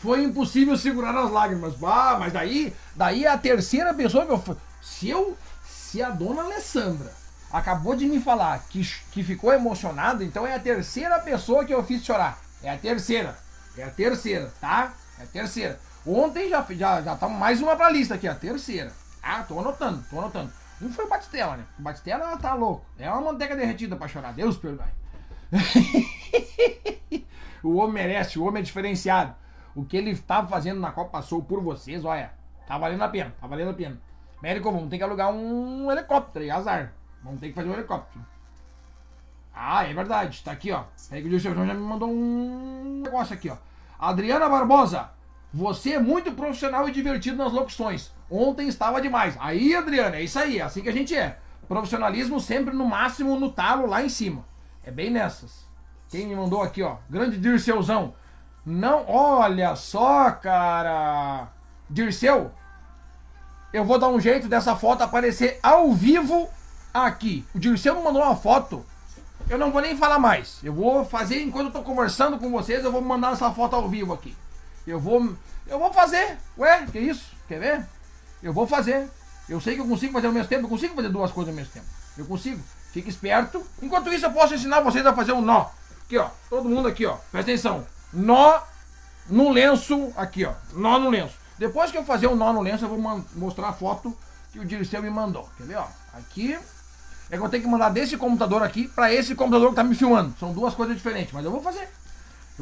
Speaker 1: Foi impossível segurar as lágrimas. Ah, mas daí, daí é a terceira pessoa que eu. Se eu. Se a dona Alessandra acabou de me falar que, que ficou emocionada, então é a terceira pessoa que eu fiz chorar. É a terceira. É a terceira, tá? É a terceira. Ontem já já já tá mais uma pra lista aqui, a terceira. Ah, tô anotando, tô anotando. Um foi o Batistela, né? O Batistela tá louco. É uma manteiga derretida pra chorar. Deus perdoe. (laughs) o homem merece, o homem é diferenciado. O que ele estava fazendo na Copa passou por vocês, olha, tá valendo a pena, tá valendo a pena. Médico, vamos ter que alugar um helicóptero aí, azar. Vamos ter que fazer um helicóptero. Ah, é verdade, tá aqui, ó. Aí o João já me mandou um negócio aqui, ó. Adriana Barbosa, Você é muito profissional e divertido nas locuções. Ontem estava demais. Aí, Adriana, é isso aí, é assim que a gente é. Profissionalismo sempre no máximo, no talo, lá em cima. É bem nessas. Quem me mandou aqui, ó? Grande Dirceuzão. Não, olha só, cara. Dirceu, eu vou dar um jeito dessa foto aparecer ao vivo aqui. O Dirceu me mandou uma foto. Eu não vou nem falar mais. Eu vou fazer enquanto eu tô conversando com vocês, eu vou mandar essa foto ao vivo aqui. Eu vou. Eu vou fazer. Ué, que isso? Quer ver? Eu vou fazer. Eu sei que eu consigo fazer ao mesmo tempo, eu consigo fazer duas coisas ao mesmo tempo. Eu consigo. Fique esperto. Enquanto isso, eu posso ensinar vocês a fazer um nó. Aqui, ó. Todo mundo aqui, ó. Presta atenção. Nó no lenço. Aqui, ó. Nó no lenço. Depois que eu fazer um nó no lenço, eu vou mostrar a foto que o Dirceu me mandou. Quer ver, ó? Aqui. É que eu tenho que mandar desse computador aqui para esse computador que tá me filmando. São duas coisas diferentes, mas eu vou fazer.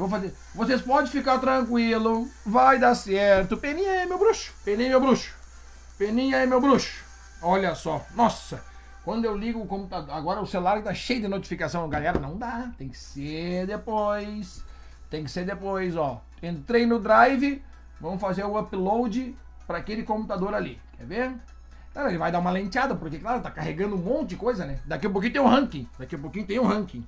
Speaker 1: Vou fazer. Vocês podem ficar tranquilo. Vai dar certo. Peninha aí, meu bruxo. Peninha, meu bruxo. Peninha aí, meu bruxo. Olha só. Nossa. Quando eu ligo o computador. Agora o celular tá cheio de notificação. Galera, não dá. Tem que ser depois. Tem que ser depois, ó. Entrei no Drive. Vamos fazer o upload para aquele computador ali. Quer ver? Então, ele vai dar uma lenteada, porque, claro, tá carregando um monte de coisa, né? Daqui a pouquinho tem um ranking. Daqui a pouquinho tem um ranking.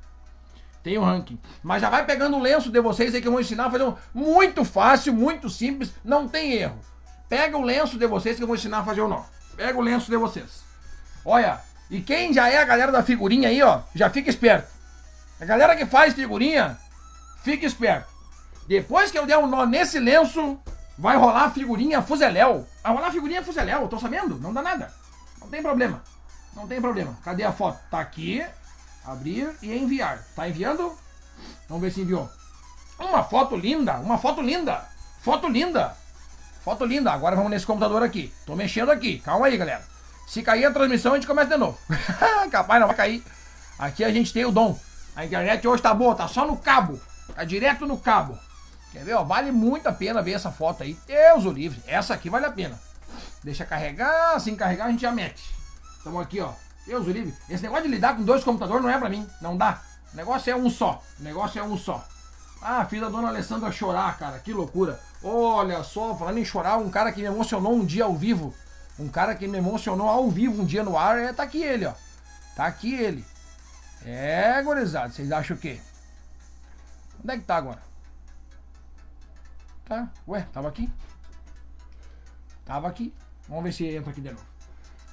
Speaker 1: Tem um ranking. Mas já vai pegando o lenço de vocês aí que eu vou ensinar a fazer um muito fácil, muito simples, não tem erro. Pega o lenço de vocês que eu vou ensinar a fazer o nó. Pega o lenço de vocês. Olha, e quem já é a galera da figurinha aí, ó, já fica esperto. A galera que faz figurinha, fica esperto. Depois que eu der um nó nesse lenço, vai rolar figurinha fuzeléu. Vai rolar figurinha fuzeléu, tô sabendo? Não dá nada. Não tem problema. Não tem problema. Cadê a foto? Tá aqui. Abrir e enviar. Tá enviando? Vamos ver se enviou. Uma foto linda, uma foto linda. Foto linda. Foto linda. Agora vamos nesse computador aqui. Tô mexendo aqui. Calma aí, galera. Se cair a transmissão, a gente começa de novo. (laughs) Capaz, não vai cair. Aqui a gente tem o dom. A internet hoje tá boa, tá só no cabo. Tá direto no cabo. Quer ver? Ó, vale muito a pena ver essa foto aí. Deus o livre. Essa aqui vale a pena. Deixa carregar, assim carregar a gente já mete. Estamos aqui, ó. Deus o livre. Esse negócio de lidar com dois computadores não é pra mim. Não dá. O negócio é um só. O negócio é um só. Ah, fiz a dona Alessandra chorar, cara. Que loucura. Olha só, falando em chorar, um cara que me emocionou um dia ao vivo. Um cara que me emocionou ao vivo um dia no ar. É, tá aqui ele, ó. Tá aqui ele. É, gorizado. Vocês acham o quê? Onde é que tá agora? Tá? Ué, tava aqui? Tava aqui. Vamos ver se entra aqui de novo.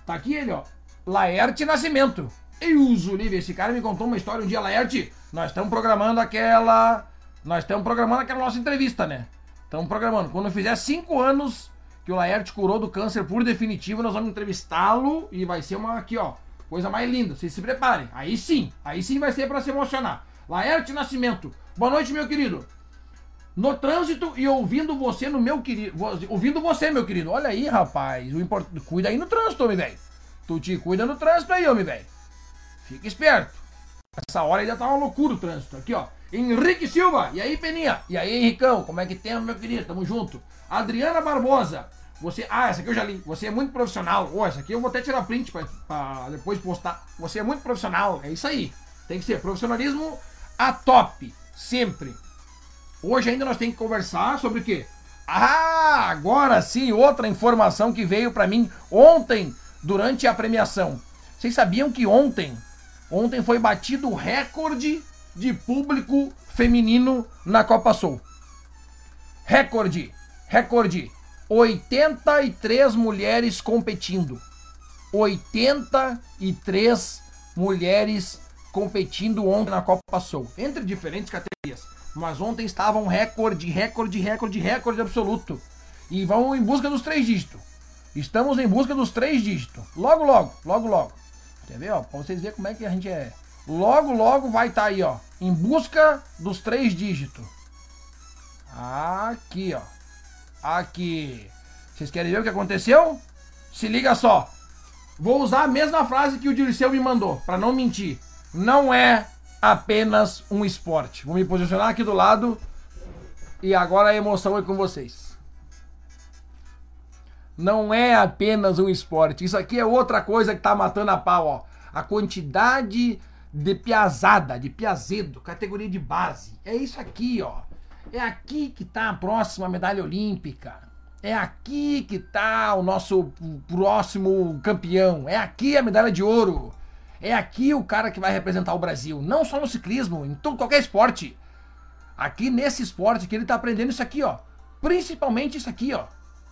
Speaker 1: Tá aqui ele, ó. Laerte Nascimento. E uso livre. Esse cara me contou uma história um dia, Laerte. Nós estamos programando aquela. Nós estamos programando aquela nossa entrevista, né? Estamos programando. Quando fizer cinco anos que o Laerte curou do câncer por definitivo, nós vamos entrevistá-lo e vai ser uma aqui, ó. Coisa mais linda. Vocês se preparem. Aí sim. Aí sim vai ser para se emocionar. Laerte Nascimento. Boa noite, meu querido. No trânsito e ouvindo você no meu querido. Ouvindo você, meu querido. Olha aí, rapaz. O import... Cuida aí no trânsito, homem velho. Tu te cuida no trânsito aí, homem velho. Fica esperto. Essa hora ainda tá uma loucura o trânsito. Aqui, ó. Henrique Silva. E aí, Peninha? E aí, Henricão? Como é que tem, meu querido? Tamo junto. Adriana Barbosa. Você. Ah, essa aqui eu já li. Você é muito profissional. Ô, oh, essa aqui eu vou até tirar print pra, pra depois postar. Você é muito profissional. É isso aí. Tem que ser profissionalismo a top. Sempre. Hoje ainda nós temos que conversar sobre o quê? Ah, agora sim, outra informação que veio para mim ontem durante a premiação. Vocês sabiam que ontem, ontem foi batido o recorde de público feminino na Copa Sul? Recorde, recorde. 83 mulheres competindo. 83 mulheres competindo ontem na Copa Sul, entre diferentes categorias. Mas ontem estava um recorde, recorde, recorde, recorde absoluto. E vão em busca dos três dígitos. Estamos em busca dos três dígitos. Logo, logo, logo, logo. Quer ver, ó? Pra vocês verem como é que a gente é. Logo, logo vai estar tá aí, ó. Em busca dos três dígitos. Aqui, ó. Aqui. Vocês querem ver o que aconteceu? Se liga só. Vou usar a mesma frase que o Dirceu me mandou, para não mentir. Não é apenas um esporte. Vou me posicionar aqui do lado e agora a emoção é com vocês. Não é apenas um esporte. Isso aqui é outra coisa que tá matando a pau, ó. A quantidade de piazada, de piazedo, categoria de base. É isso aqui, ó. É aqui que tá a próxima medalha olímpica. É aqui que tá o nosso próximo campeão. É aqui a medalha de ouro. É aqui o cara que vai representar o Brasil. Não só no ciclismo, em todo, qualquer esporte. Aqui nesse esporte que ele tá aprendendo isso aqui, ó. Principalmente isso aqui, ó.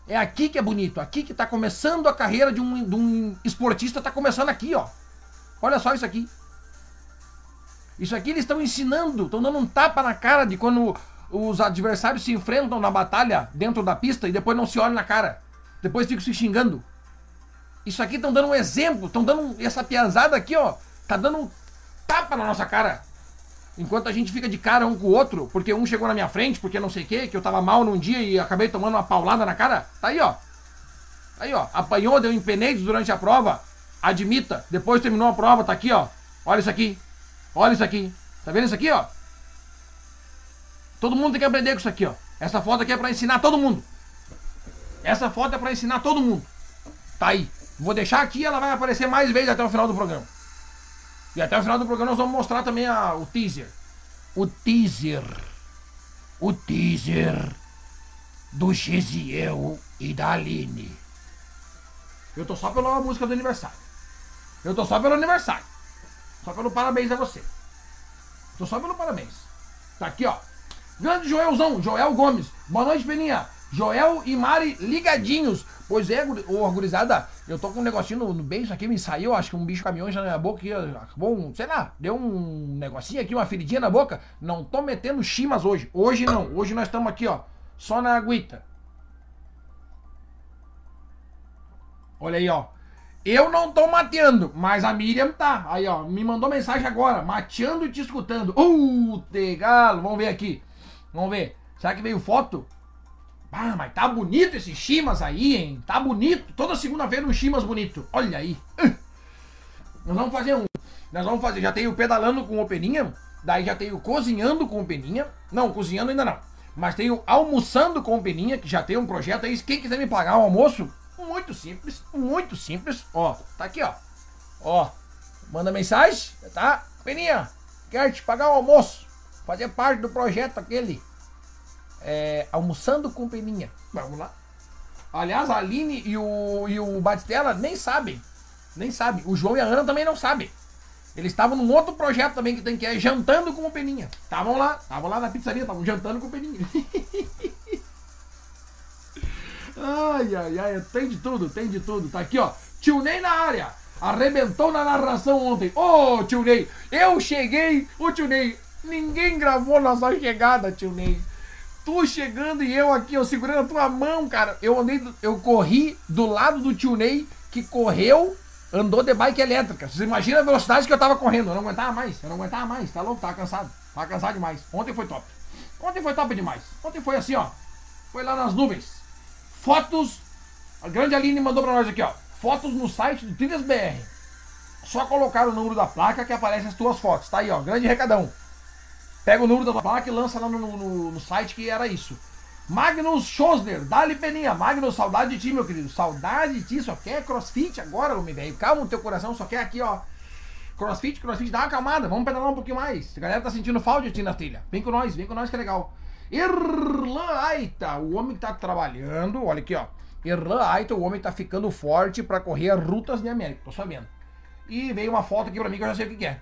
Speaker 1: É aqui que é bonito. Aqui que tá começando a carreira de um, de um esportista, tá começando aqui, ó. Olha só isso aqui. Isso aqui eles estão ensinando, estão dando um tapa na cara de quando os adversários se enfrentam na batalha dentro da pista e depois não se olham na cara. Depois ficam se xingando. Isso aqui estão dando um exemplo, estão dando essa piazada aqui, ó, tá dando um tapa na nossa cara. Enquanto a gente fica de cara um com o outro, porque um chegou na minha frente, porque não sei o que, que eu tava mal num dia e acabei tomando uma paulada na cara. Tá aí, ó. Tá aí, ó. Apanhou, deu empeneiros durante a prova. Admita. Depois terminou a prova, tá aqui, ó. Olha isso aqui. Olha isso aqui. Tá vendo isso aqui, ó? Todo mundo tem que aprender com isso aqui, ó. Essa foto aqui é para ensinar todo mundo. Essa foto é para ensinar todo mundo. Tá aí. Vou deixar aqui, ela vai aparecer mais vezes até o final do programa. E até o final do programa nós vamos mostrar também a, o teaser. O teaser. O teaser do Gesiel e da Aline. Eu tô só pela música do aniversário. Eu tô só pelo aniversário. Só pelo parabéns a você. Tô só pelo parabéns. Tá aqui, ó. Grande Joelzão, Joel Gomes. Boa noite, Peninha. Joel e Mari ligadinhos. Pois é, ô, gurizada, eu tô com um negocinho no, no beijo aqui, me saiu, acho que um bicho caminhão já na minha boca acabou um, sei lá, deu um negocinho aqui, uma feridinha na boca. Não tô metendo chimas hoje. Hoje não, hoje nós estamos aqui, ó, só na aguita. Olha aí, ó. Eu não tô mateando, mas a Miriam tá. Aí, ó, me mandou mensagem agora, mateando e te escutando. Uh, te galo, vamos ver aqui. Vamos ver. Será que veio foto? Ah, mas tá bonito esse chimas aí, hein? Tá bonito. Toda segunda-feira um chimas bonito. Olha aí. Nós vamos fazer um. Nós vamos fazer. Já tem o pedalando com o peninha. Daí já tem o cozinhando com o peninha. Não, cozinhando ainda não. Mas tem o almoçando com o peninha, que já tem um projeto aí. Quem quiser me pagar o um almoço, muito simples. Muito simples. Ó, tá aqui, ó. Ó. Manda mensagem, tá? Peninha, quero te pagar o almoço. Fazer parte do projeto aquele é, almoçando com peninha. Vamos lá. Aliás, a Aline e o, e o Batistella nem sabem. Nem sabem. O João e a Ana também não sabem. Eles estavam num outro projeto também que tem que é jantando com o Peninha. Estavam lá, estavam lá na pizzaria, estavam jantando com o Peninha. (laughs) ai, ai, ai, tem de tudo, tem de tudo. Tá aqui, ó. Tio Ney na área. Arrebentou na narração ontem. Ô, oh, tio Ney, eu cheguei. Ô, tio Ney, ninguém gravou nossa chegada, tio Ney tu chegando e eu aqui, eu segurando a tua mão, cara. Eu andei, eu corri do lado do tio Ney, que correu, andou de bike elétrica. Você imagina a velocidade que eu tava correndo. Eu não aguentava mais, eu não aguentava mais, tá louco, tava cansado. Tava cansado demais. Ontem foi top. Ontem foi top demais. Ontem foi assim, ó. Foi lá nas nuvens. Fotos. A grande Aline mandou pra nós aqui, ó. Fotos no site do Trilhas BR. Só colocar o número da placa que aparece as tuas fotos. Tá aí, ó. Grande recadão. Pega o número da placa e lança lá no, no, no site que era isso. Magnus Schosner, dá-lhe peninha. Magnus, saudade de ti, meu querido. Saudade de ti, só quer crossfit agora, homem velho. Calma o teu coração, só quer aqui, ó. Crossfit, crossfit, dá uma acalmada. Vamos pedalar um pouquinho mais. A galera tá sentindo falta de ti na trilha. Vem com nós, vem com nós que é legal. Irlan Aita, o homem tá trabalhando, olha aqui, ó. Irlan Aita, o homem tá ficando forte para correr rutas de América, tô sabendo. E veio uma foto aqui pra mim que eu já sei o que é.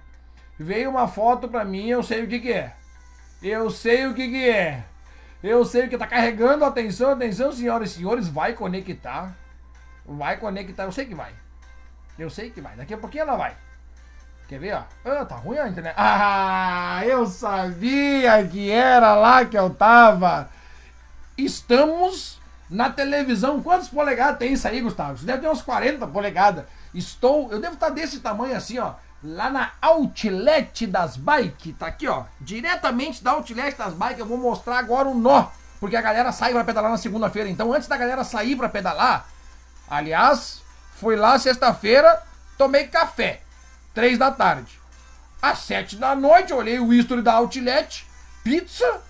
Speaker 1: Veio uma foto pra mim, eu sei o que, que é. Eu sei o que, que é. Eu sei o que tá carregando. Atenção, atenção, senhoras e senhores. Vai conectar. Vai conectar. Eu sei que vai. Eu sei que vai. Daqui a pouquinho ela vai. Quer ver, ó? Ah, tá ruim a internet. Ah, eu sabia que era lá que eu tava. Estamos na televisão. Quantos polegadas tem isso aí, Gustavo? Isso deve ter uns 40 polegadas. Estou. Eu devo estar desse tamanho assim, ó lá na Outlet das Bike. Tá aqui, ó. Diretamente da Outlet das Bike. Eu vou mostrar agora o nó. Porque a galera sai para pedalar na segunda-feira. Então, antes da galera sair para pedalar, aliás, fui lá sexta-feira, tomei café. Três da tarde. Às sete da noite, olhei o history da Outlet, pizza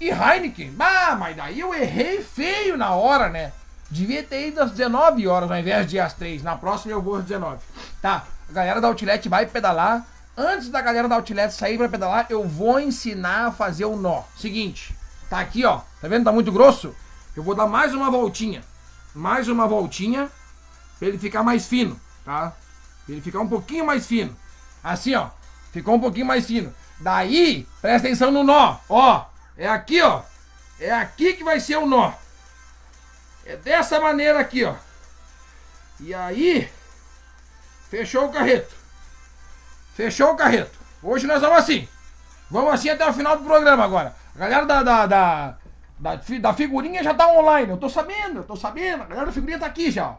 Speaker 1: e Heineken. Ah, mas daí eu errei feio na hora, né? Devia ter ido às 19 horas ao invés de às 3. Na próxima eu vou às 19. Tá, a galera da Outlet vai pedalar. Antes da galera da Outlet sair para pedalar, eu vou ensinar a fazer o nó. Seguinte, Tá aqui, ó. Tá vendo? Tá muito grosso? Eu vou dar mais uma voltinha. Mais uma voltinha. Pra ele ficar mais fino, tá? Pra ele ficar um pouquinho mais fino. Assim, ó. Ficou um pouquinho mais fino. Daí, presta atenção no nó. Ó, é aqui, ó. É aqui que vai ser o nó. É dessa maneira aqui, ó. E aí, fechou o carreto. Fechou o carreto. Hoje nós vamos assim. Vamos assim até o final do programa agora. A galera da, da, da, da, da figurinha já tá online. Eu tô sabendo, eu tô sabendo. A galera da figurinha tá aqui já, ó.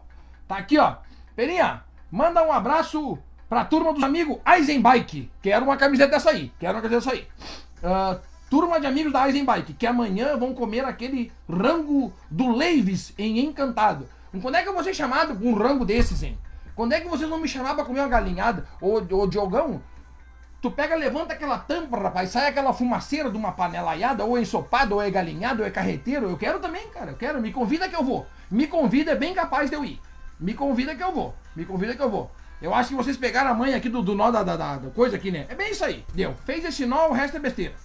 Speaker 1: Tá aqui, ó. Peninha, manda um abraço pra turma dos amigos Eisenbike. Quero uma camiseta dessa aí. Quero uma camiseta dessa aí. Uh, turma de amigos da Eisenbike, que amanhã vão comer aquele rango do Leives em Encantado. Quando é que eu vou ser chamado com um rango desses, hein? Quando é que vocês vão me chamar pra comer uma galinhada? Ô, ô Diogão, Tu pega, levanta aquela tampa, rapaz, sai aquela fumaceira de uma panela aiada, ou é ensopado, ou é galinhado, ou é carreteiro. Eu quero também, cara, eu quero. Me convida que eu vou. Me convida, é bem capaz de eu ir. Me convida que eu vou. Me convida que eu vou. Eu acho que vocês pegaram a mãe aqui do, do nó da, da, da, coisa aqui, né? É bem isso aí. Deu. Fez esse nó, o resto é besteira.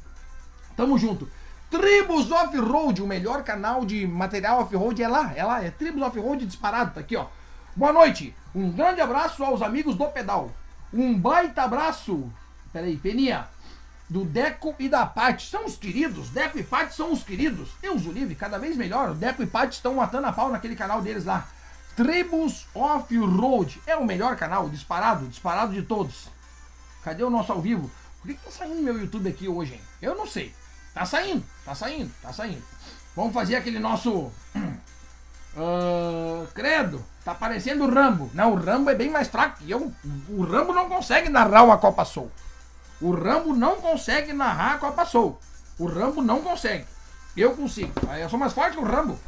Speaker 1: Tamo junto. Tribus Off-Road, o melhor canal de material off-road é lá, é lá, é Tribus Off-Road disparado, tá aqui, ó. Boa noite, um grande abraço aos amigos do pedal. Um baita abraço Peraí, Peninha. Do Deco e da Paty. São os queridos. Deco e Paty são os queridos. Deus o livre, cada vez melhor. O Deco e Paty estão matando a pau naquele canal deles lá. Tribus Off-Road. É o melhor canal, disparado, disparado de todos. Cadê o nosso ao vivo? Por que, que tá saindo meu YouTube aqui hoje, hein? Eu não sei. Tá saindo, tá saindo, tá saindo. Vamos fazer aquele nosso. Uh, (clears throat) credo, tá parecendo o Rambo. Não, o Rambo é bem mais fraco que eu. O Rambo não consegue narrar uma Copa Soul. O Rambo não consegue narrar a Copa Soul. O Rambo não consegue. Eu consigo. Eu sou mais forte que o Rambo.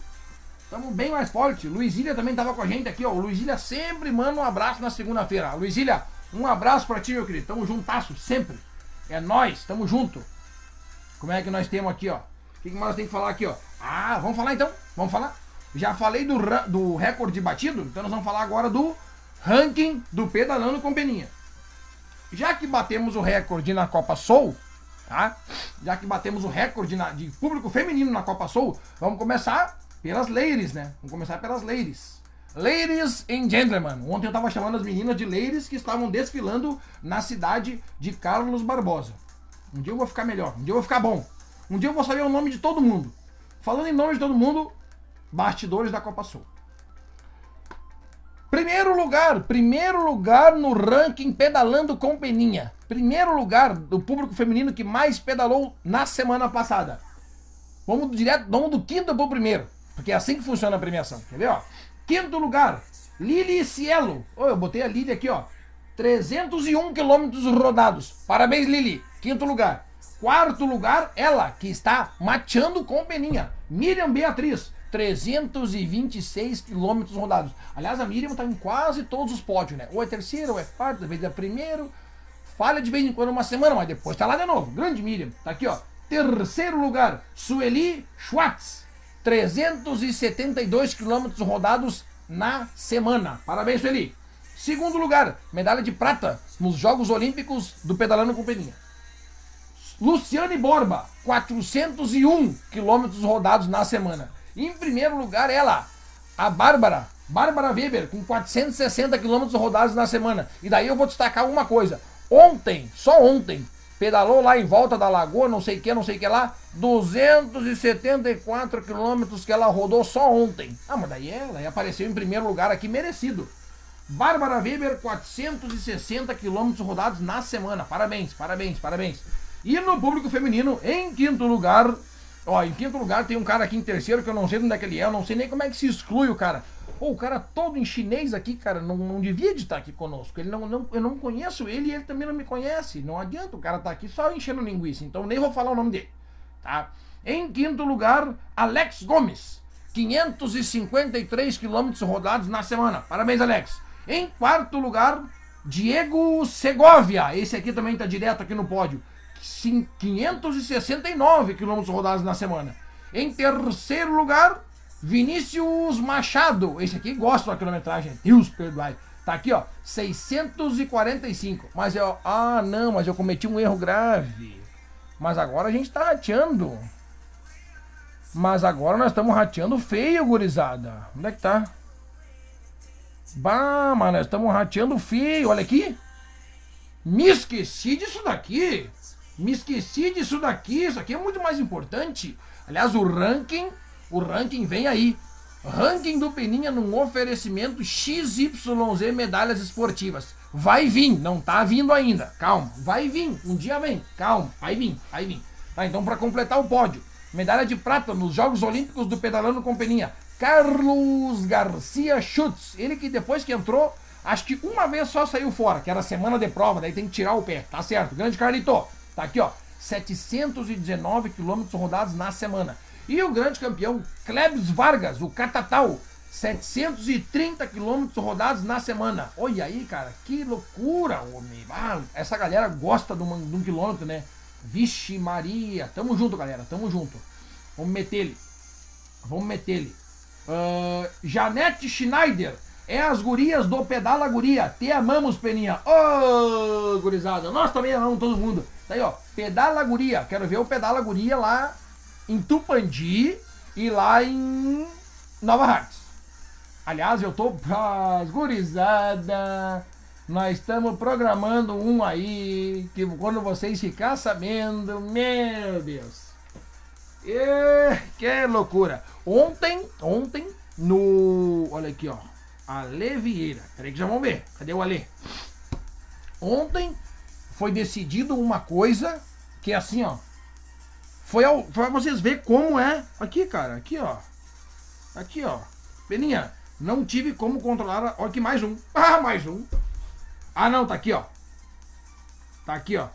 Speaker 1: Estamos bem mais forte. Luizília também estava com a gente aqui, ó. O Luizília sempre manda um abraço na segunda-feira. Luizília, um abraço para ti, meu querido. Tamo juntasso, sempre. É nós, tamo junto. Como é que nós temos aqui, ó? O que, que mais tem que falar aqui, ó? Ah, vamos falar então? Vamos falar? Já falei do, do recorde batido, então nós vamos falar agora do ranking do pedalando com peninha. Já que batemos o recorde na Copa Soul, tá? Já que batemos o recorde na, de público feminino na Copa Soul, vamos começar pelas ladies, né? Vamos começar pelas ladies. Ladies and gentlemen. Ontem eu tava chamando as meninas de ladies que estavam desfilando na cidade de Carlos Barbosa. Um dia eu vou ficar melhor, um dia eu vou ficar bom. Um dia eu vou saber o nome de todo mundo. Falando em nome de todo mundo, bastidores da Copa Sul. Primeiro lugar, primeiro lugar no ranking pedalando com peninha. Primeiro lugar do público feminino que mais pedalou na semana passada. Vamos direto, vamos do quinto pro primeiro, porque é assim que funciona a premiação. Quer ver, ó? Quinto lugar, Lili Cielo. Oh, eu botei a Lili aqui, ó. 301 quilômetros rodados. Parabéns, Lili. Quinto lugar. Quarto lugar, ela, que está mateando com peninha. Miriam Beatriz. 326 quilômetros rodados. Aliás, a Miriam está em quase todos os pódios, né? Ou é terceiro, ou é quarto, às vezes é primeiro. Falha de vez em quando uma semana, mas depois está lá de novo. Grande Miriam. Tá aqui, ó. Terceiro lugar, Sueli Schwartz. 372 quilômetros rodados na semana. Parabéns, Sueli. Segundo lugar, medalha de prata nos Jogos Olímpicos do Pedalando com Peninha. Luciane Borba, 401 quilômetros rodados na semana. Em primeiro lugar, ela, a Bárbara, Bárbara Weber, com 460 quilômetros rodados na semana. E daí eu vou destacar uma coisa. Ontem, só ontem, pedalou lá em volta da lagoa, não sei o que, não sei o que lá, 274 quilômetros que ela rodou só ontem. Ah, mas daí ela apareceu em primeiro lugar aqui, merecido. Bárbara Weber, 460 quilômetros rodados na semana. Parabéns, parabéns, parabéns. E no público feminino, em quinto lugar, Ó, em quinto lugar tem um cara aqui em terceiro que eu não sei onde é que ele é, eu não sei nem como é que se exclui o cara. Pô, o cara todo em chinês aqui, cara, não, não devia de estar aqui conosco. Ele não, não, eu não conheço ele e ele também não me conhece. Não adianta, o cara tá aqui só enchendo linguiça, então nem vou falar o nome dele. Tá? Em quinto lugar, Alex Gomes. 553 quilômetros rodados na semana. Parabéns, Alex. Em quarto lugar, Diego Segovia. Esse aqui também tá direto aqui no pódio. 569 quilômetros rodados na semana. Em terceiro lugar, Vinícius Machado. Esse aqui gosta da quilometragem. Deus perdoai. Tá aqui, ó. 645. Mas eu. Ah, não, mas eu cometi um erro grave. Mas agora a gente tá rateando. Mas agora nós estamos rateando feio, gurizada. Onde é que tá? Bah, mas nós estamos rateando feio. Olha aqui. Me esqueci disso daqui. Me esqueci disso daqui. Isso aqui é muito mais importante. Aliás, o ranking, o ranking vem aí. Ranking do Peninha num oferecimento XYZ medalhas esportivas. Vai vir, não tá vindo ainda. Calma, vai vir. Um dia vem. Calma, vai vir, vai vir. Tá, então para completar o pódio, medalha de prata nos Jogos Olímpicos do Pedalando com Peninha. Carlos Garcia Schutz. Ele que depois que entrou, acho que uma vez só saiu fora, que era semana de prova, daí tem que tirar o pé. Tá certo. Grande Carlito. Tá aqui, ó. 719 quilômetros rodados na semana. E o grande campeão Klebs Vargas, o Catatal, 730 quilômetros rodados na semana. Olha aí, cara, que loucura, homem. Ah, essa galera gosta de um, de um quilômetro, né? Vixe Maria. Tamo junto, galera, tamo junto. Vamos meter ele. Vamos meter ele. Uh, Janete Schneider. É as gurias do Pedala Guria. Te amamos, Peninha. Ô, oh, gurizada. Nós também amamos todo mundo. Tá aí, ó. Pedala Guria. Quero ver o Pedala Guria lá em Tupandi e lá em Nova Hartz. Aliás, eu tô. Gurizada. Nós estamos programando um aí. Que quando vocês ficar sabendo. Meu Deus. Que loucura. Ontem, ontem, no. Olha aqui, ó. Ale Vieira. Peraí que já vamos ver. Cadê o Ale? Ontem foi decidido uma coisa que é assim, ó. Foi ao, pra vocês ver como é. Aqui, cara, aqui, ó. Aqui, ó. Peninha, não tive como controlar. Olha aqui, mais um. (laughs) Ah, mais um. Ah, não, tá aqui, ó. Tá aqui, ó.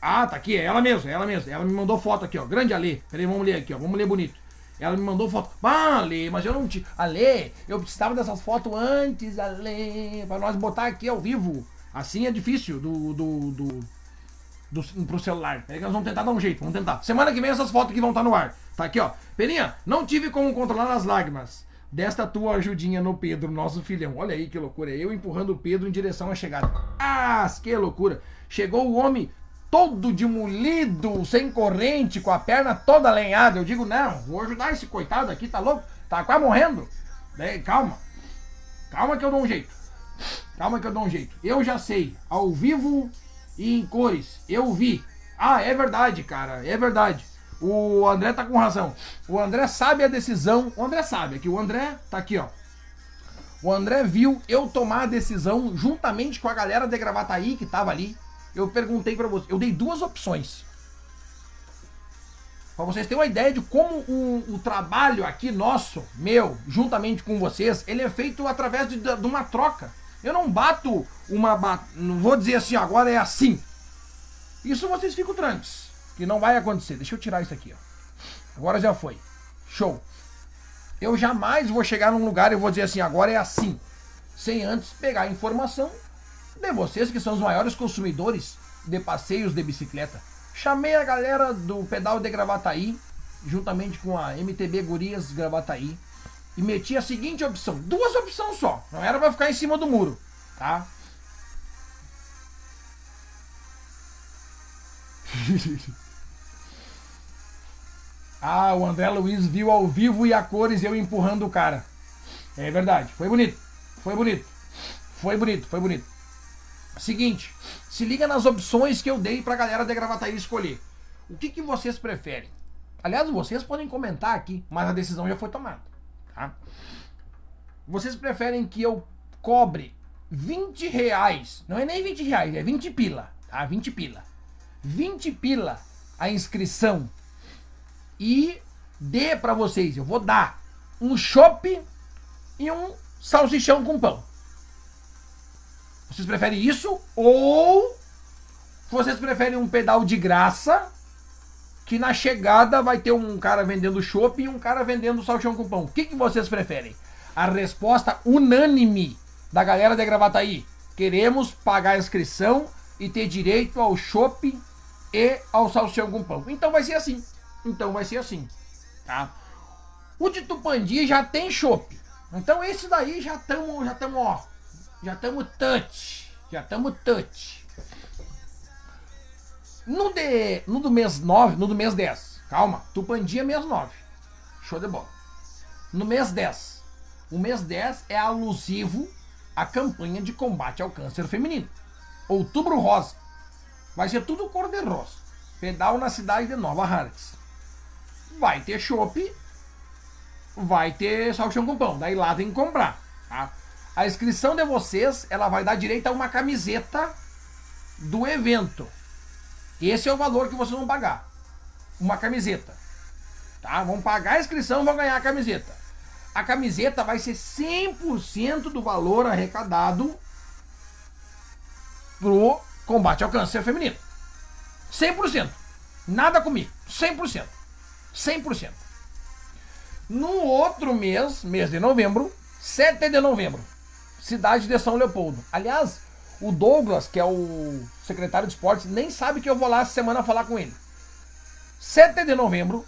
Speaker 1: Ah, tá aqui, é ela mesmo, é ela mesmo. Ela me mandou foto aqui, ó. Grande Ale. Peraí, vamos ler aqui, ó. Vamos ler bonito. Ela me mandou foto. Ah, Ale, mas eu não te. Ale, eu precisava dessas fotos antes, Ale. Pra nós botar aqui ao vivo. Assim é difícil do. do, do do, pro celular. É que nós vamos tentar dar um jeito, vamos tentar. Semana que vem essas fotos aqui vão estar no ar. Tá aqui, ó. Peninha, não tive como controlar as lágrimas desta tua ajudinha no Pedro, nosso filhão. Olha aí que loucura. Eu empurrando o Pedro em direção à chegada. Ah, que loucura. Chegou o homem todo de demolido, sem corrente, com a perna toda lenhada. Eu digo, não, vou ajudar esse coitado aqui, tá louco? Tá quase morrendo. Daí, calma. Calma que eu dou um jeito. Calma que eu dou um jeito. Eu já sei, ao vivo e em cores. Eu vi. Ah, é verdade, cara. É verdade. O André tá com razão. O André sabe a decisão. O André sabe. Aqui o André tá aqui, ó. O André viu eu tomar a decisão juntamente com a galera de Gravataí que tava ali. Eu perguntei para você. Eu dei duas opções. Para vocês terem uma ideia de como o, o, trabalho aqui nosso, meu, juntamente com vocês, ele é feito através de, de uma troca. Eu não bato uma. Não vou dizer assim, agora é assim. Isso vocês ficam tranquilos. Que não vai acontecer. Deixa eu tirar isso aqui, ó. Agora já foi. Show. Eu jamais vou chegar num lugar e vou dizer assim, agora é assim. Sem antes pegar a informação de vocês, que são os maiores consumidores de passeios de bicicleta. Chamei a galera do pedal de Gravataí, juntamente com a MTB Gurias Gravataí, e meti a seguinte opção, duas opções só, não era para ficar em cima do muro, tá? (laughs) ah, o André Luiz viu ao vivo e a cores eu empurrando o cara. É verdade, foi bonito, foi bonito, foi bonito, foi bonito. Seguinte, se liga nas opções que eu dei pra galera de Gravataí escolher. O que, que vocês preferem? Aliás, vocês podem comentar aqui, mas a decisão já foi tomada. Tá? Vocês preferem que eu cobre 20 reais, não é nem 20 reais, é 20 pila, tá? 20 pila. 20 pila a inscrição e dê para vocês, eu vou dar um chopp e um salsichão com pão. Vocês preferem isso ou vocês preferem um pedal de graça que na chegada vai ter um cara vendendo chopp e um cara vendendo salchão com pão. O que, que vocês preferem? A resposta unânime da galera de Gravataí. Queremos pagar a inscrição e ter direito ao chopp e ao salchão com pão. Então vai ser assim. Então vai ser assim. Tá? O de Tupandi já tem chopp. Então esse daí já estamos, já estamos, ó. Já estamos touch. Já estamos touch. No, de, no do mês 9, no do mês 10, calma, Tupandi é mês 9. Show de bola. No mês 10. O mês 10 é alusivo à campanha de combate ao câncer feminino. Outubro Rosa. Vai ser tudo cor de rosa. Pedal na cidade de Nova Hartz. Vai ter chopp, vai ter salchão com pão. Daí lá tem que comprar. Tá? A inscrição de vocês, ela vai dar direito a uma camiseta do evento. Esse é o valor que vocês vão pagar. Uma camiseta. Tá? Vão pagar a inscrição vão ganhar a camiseta. A camiseta vai ser 100% do valor arrecadado pro combate ao câncer feminino. 100%. Nada comigo. 100%. 100%. No outro mês, mês de novembro, 7 de novembro, cidade de São Leopoldo. Aliás, o Douglas, que é o secretário de esportes, nem sabe que eu vou lá essa semana falar com ele. 7 de novembro,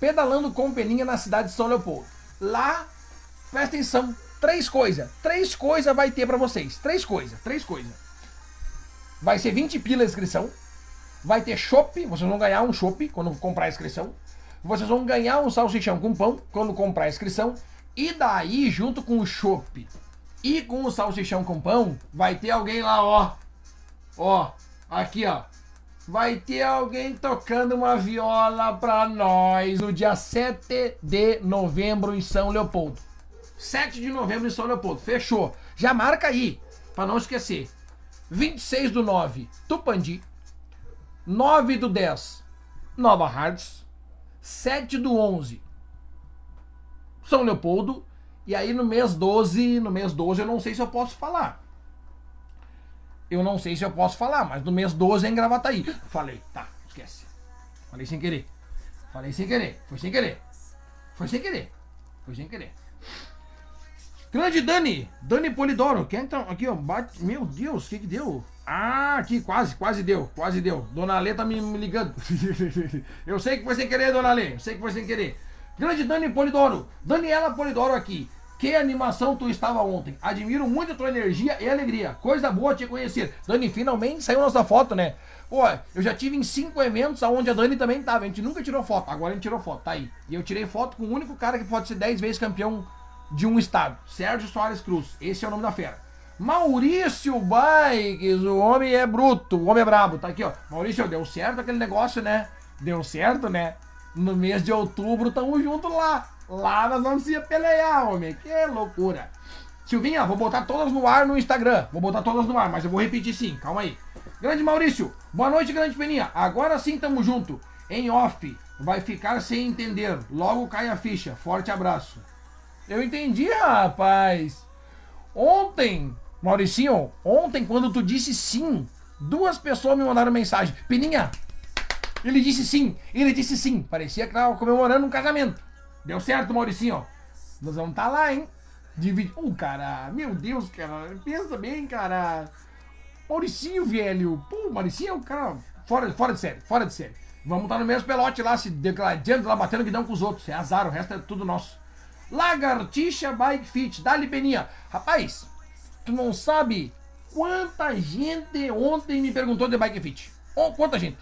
Speaker 1: pedalando com peninha na cidade de São Leopoldo. Lá, presta atenção, três coisas. Três coisas vai ter para vocês. Três coisas, três coisas. Vai ser 20 pila a inscrição. Vai ter chopp, vocês vão ganhar um chopp quando comprar a inscrição. Vocês vão ganhar um salsichão com pão quando comprar a inscrição. E daí, junto com o chopp e com o salsichão com pão, vai ter alguém lá, ó. Ó, aqui, ó. Vai ter alguém tocando uma viola pra nós no dia 7 de novembro em São Leopoldo. 7 de novembro em São Leopoldo. Fechou. Já marca aí, pra não esquecer. 26 do 9, Tupandi. 9 do 10, Nova Hartz. 7 do 11, São Leopoldo. E aí no mês 12, no mês 12 eu não sei se eu posso falar. Eu não sei se eu posso falar, mas no mês 12 é em Gravataí. Falei, tá, esquece. Falei sem querer. Falei sem querer. Foi sem querer. Foi sem querer. Foi sem querer. Grande Dani, Dani Polidoro. Quem então aqui, ó, bate. Meu Deus, o que que deu? Ah, aqui, quase, quase deu, quase deu. Dona Lê tá me, me ligando. (laughs) eu sei que foi sem querer, Dona Lê. Eu sei que foi sem querer. Grande Dani Polidoro. Daniela Polidoro aqui. Que animação tu estava ontem. Admiro muito a tua energia e alegria. Coisa boa te conhecer. Dani, finalmente saiu nossa foto, né? Pô, eu já tive em cinco eventos onde a Dani também tava. A gente nunca tirou foto. Agora a gente tirou foto, tá aí. E eu tirei foto com o único cara que pode ser dez vezes campeão de um estado. Sérgio Soares Cruz. Esse é o nome da fera. Maurício Bikes, o homem é bruto, o homem é brabo. Tá aqui, ó. Maurício, deu certo aquele negócio, né? Deu certo, né? No mês de outubro, tamo junto lá. Lá nós vamos se pelear, homem. Que loucura. Silvinha, vou botar todas no ar no Instagram. Vou botar todas no ar, mas eu vou repetir sim. Calma aí. Grande Maurício, boa noite, grande Peninha. Agora sim tamo junto. Em off, vai ficar sem entender. Logo cai a ficha. Forte abraço. Eu entendi, rapaz. Ontem, Mauricinho, ontem quando tu disse sim, duas pessoas me mandaram mensagem. Peninha, ele disse sim, ele disse sim. Parecia que tava comemorando um casamento. Deu certo, Mauricinho. Nós vamos estar tá lá, hein? Divide. Oh, cara, meu Deus, cara. Pensa bem, cara. Mauricinho, velho. Pô, Mauricinho é um cara fora, fora de série, fora de série. Vamos estar tá no mesmo pelote lá, se declarando, lá batendo que dão com os outros. É azar, o resto é tudo nosso. Lagartixa Bike Fit, dá-lhe peninha. Rapaz, tu não sabe quanta gente ontem me perguntou de Bike Fit. Oh, quanta gente.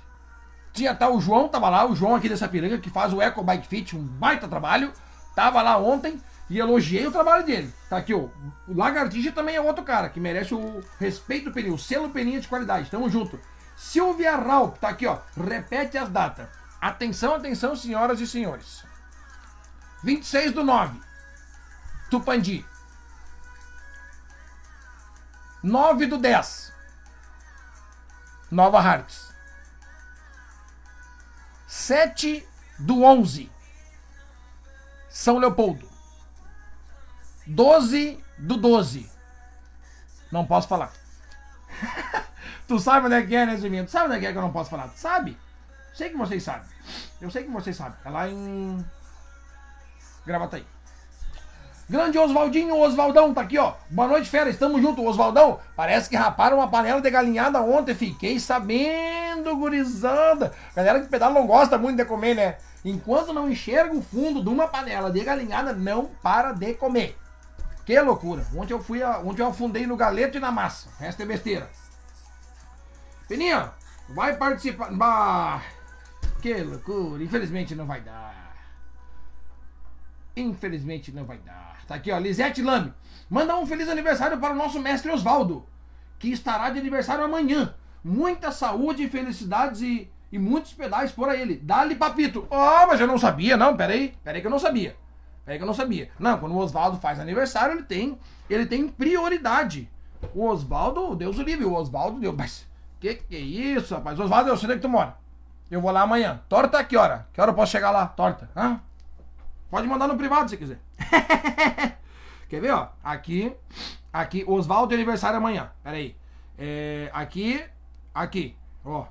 Speaker 1: Tinha tá o João, tava lá, o João aqui dessa piranga que faz o Eco Bike Fit, um baita trabalho. Tava lá ontem e elogiei o trabalho dele. Tá aqui, ó. O Lagartixa também é outro cara que merece o respeito do o selo peninha de qualidade. Tamo junto. Silvia Raup, tá aqui, ó. Repete as datas. Atenção, atenção, senhoras e senhores. 26 do 9, Tupandi. 9 do 10, Nova Hartz. 7 do 11, São Leopoldo. 12 do 12. Não posso falar. (laughs) tu sabe onde é que é, né, Ziminho? Tu sabe onde é que é que eu não posso falar? Tu sabe? Sei que vocês sabem. Eu sei que vocês sabem. É lá em Gravata aí. Grande Oswaldinho, Oswaldão, tá aqui, ó. Boa noite, fera. Estamos juntos, Oswaldão. Parece que raparam uma panela de galinhada ontem. Fiquei sabendo, gurizada. Galera que pedala não gosta muito de comer, né? Enquanto não enxerga o fundo de uma panela de galinhada, não para de comer. Que loucura. Ontem eu fui, ontem eu afundei no galeto e na massa. O resto é besteira. Peninha, vai participar. Bah, que loucura. Infelizmente não vai dar. Infelizmente não vai dar. Tá aqui, ó. Lisete Lame. Manda um feliz aniversário para o nosso mestre Osvaldo, que estará de aniversário amanhã. Muita saúde, felicidades e, e muitos pedais por ele. Dá-lhe papito. Ah, mas eu não sabia, não. Peraí, peraí que eu não sabia. Peraí que eu não sabia. Não, quando o Osvaldo faz aniversário, ele tem, ele tem prioridade. O Osvaldo, Deus o livre, o Osvaldo deu. Mas que que é isso, rapaz? Osvaldo, eu sei onde é que tu mora. Eu vou lá amanhã. Torta que hora? Que hora eu posso chegar lá? Torta. Hã? Pode mandar no privado se quiser. (laughs) Quer ver, ó? Aqui, aqui, Osvaldo de aniversário amanhã. Pera aí. É, aqui, aqui, ó.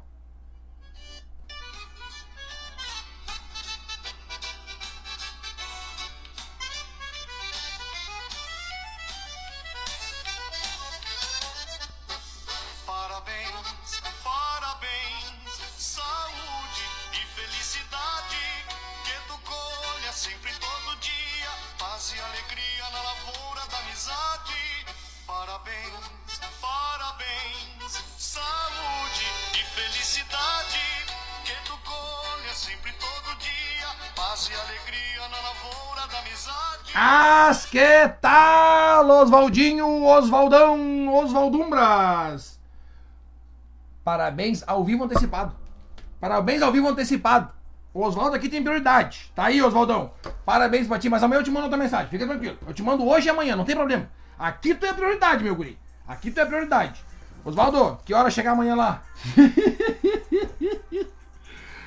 Speaker 1: Tal, Osvaldinho, Osvaldão, Osvaldumbras? Parabéns ao vivo antecipado. Parabéns ao vivo antecipado. O Oswaldo aqui tem prioridade. Tá aí, Osvaldão. Parabéns pra ti, mas amanhã eu te mando outra mensagem. Fica tranquilo. Eu te mando hoje e amanhã, não tem problema. Aqui tu é prioridade, meu guri. Aqui tu é prioridade. Osvaldo, que hora chegar amanhã lá? (laughs)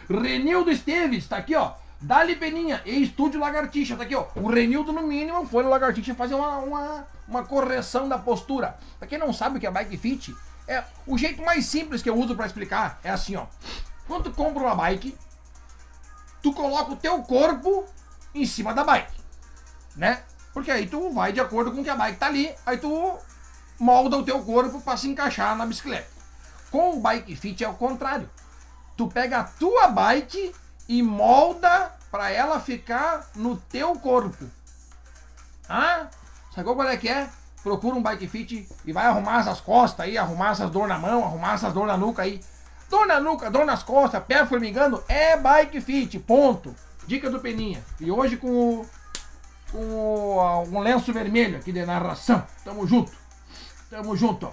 Speaker 1: Renildo Esteves, tá aqui, ó. Dali Peninha, e Estúdio Lagartixa, tá aqui, ó. O Renildo, no mínimo, foi no Lagartixa fazer uma, uma, uma correção da postura. Pra quem não sabe o que é bike fit, é o jeito mais simples que eu uso pra explicar é assim, ó. Quando tu compra uma bike, tu coloca o teu corpo em cima da bike, né? Porque aí tu vai de acordo com o que a bike tá ali, aí tu molda o teu corpo pra se encaixar na bicicleta. Com o bike fit é o contrário. Tu pega a tua bike e molda pra ela ficar no teu corpo. Ah? Sacou qual é que é? Procura um bike fit e vai arrumar essas costas aí, arrumar essas dor na mão, arrumar essas dor na nuca aí. Dor na nuca, dor nas costas, pé formigando, é bike fit, ponto. Dica do Peninha. E hoje com o, com o, um lenço vermelho aqui de narração. Tamo junto. Tamo junto.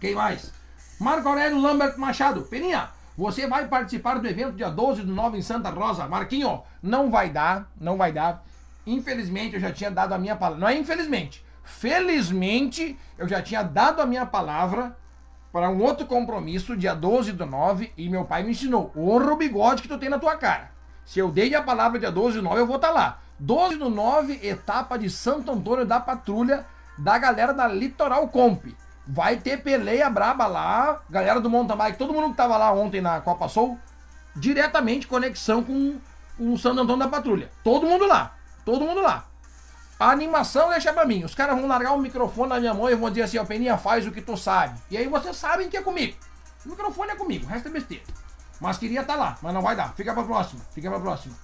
Speaker 1: Quem mais? Marco Aurélio Lambert Machado. Peninha, você vai participar do evento dia 12 do 9 em Santa Rosa. Marquinho, não vai dar, não vai dar. Infelizmente, eu já tinha dado a minha palavra. Não é infelizmente. Felizmente, eu já tinha dado a minha palavra para um outro compromisso, dia 12 do 9, e meu pai me ensinou. Honra o bigode que tu tem na tua cara. Se eu dei a palavra dia 12 do 9, eu vou estar lá. 12 do 9, etapa de Santo Antônio da Patrulha, da galera da Litoral Comp. Vai ter peleia braba lá, galera do mountain bike, todo mundo que tava lá ontem na Copa Soul, diretamente conexão com, o Santo Antônio da Patrulha. Todo mundo lá, todo mundo lá. A animação deixa pra mim. Os caras vão largar o microfone na minha mão e vão dizer assim, ó, Peninha, faz o que tu sabe. E aí vocês sabem que é comigo. O microfone é comigo, o resto é besteira. Mas queria estar lá, mas não vai dar. Fica pra próxima, fica pra próxima.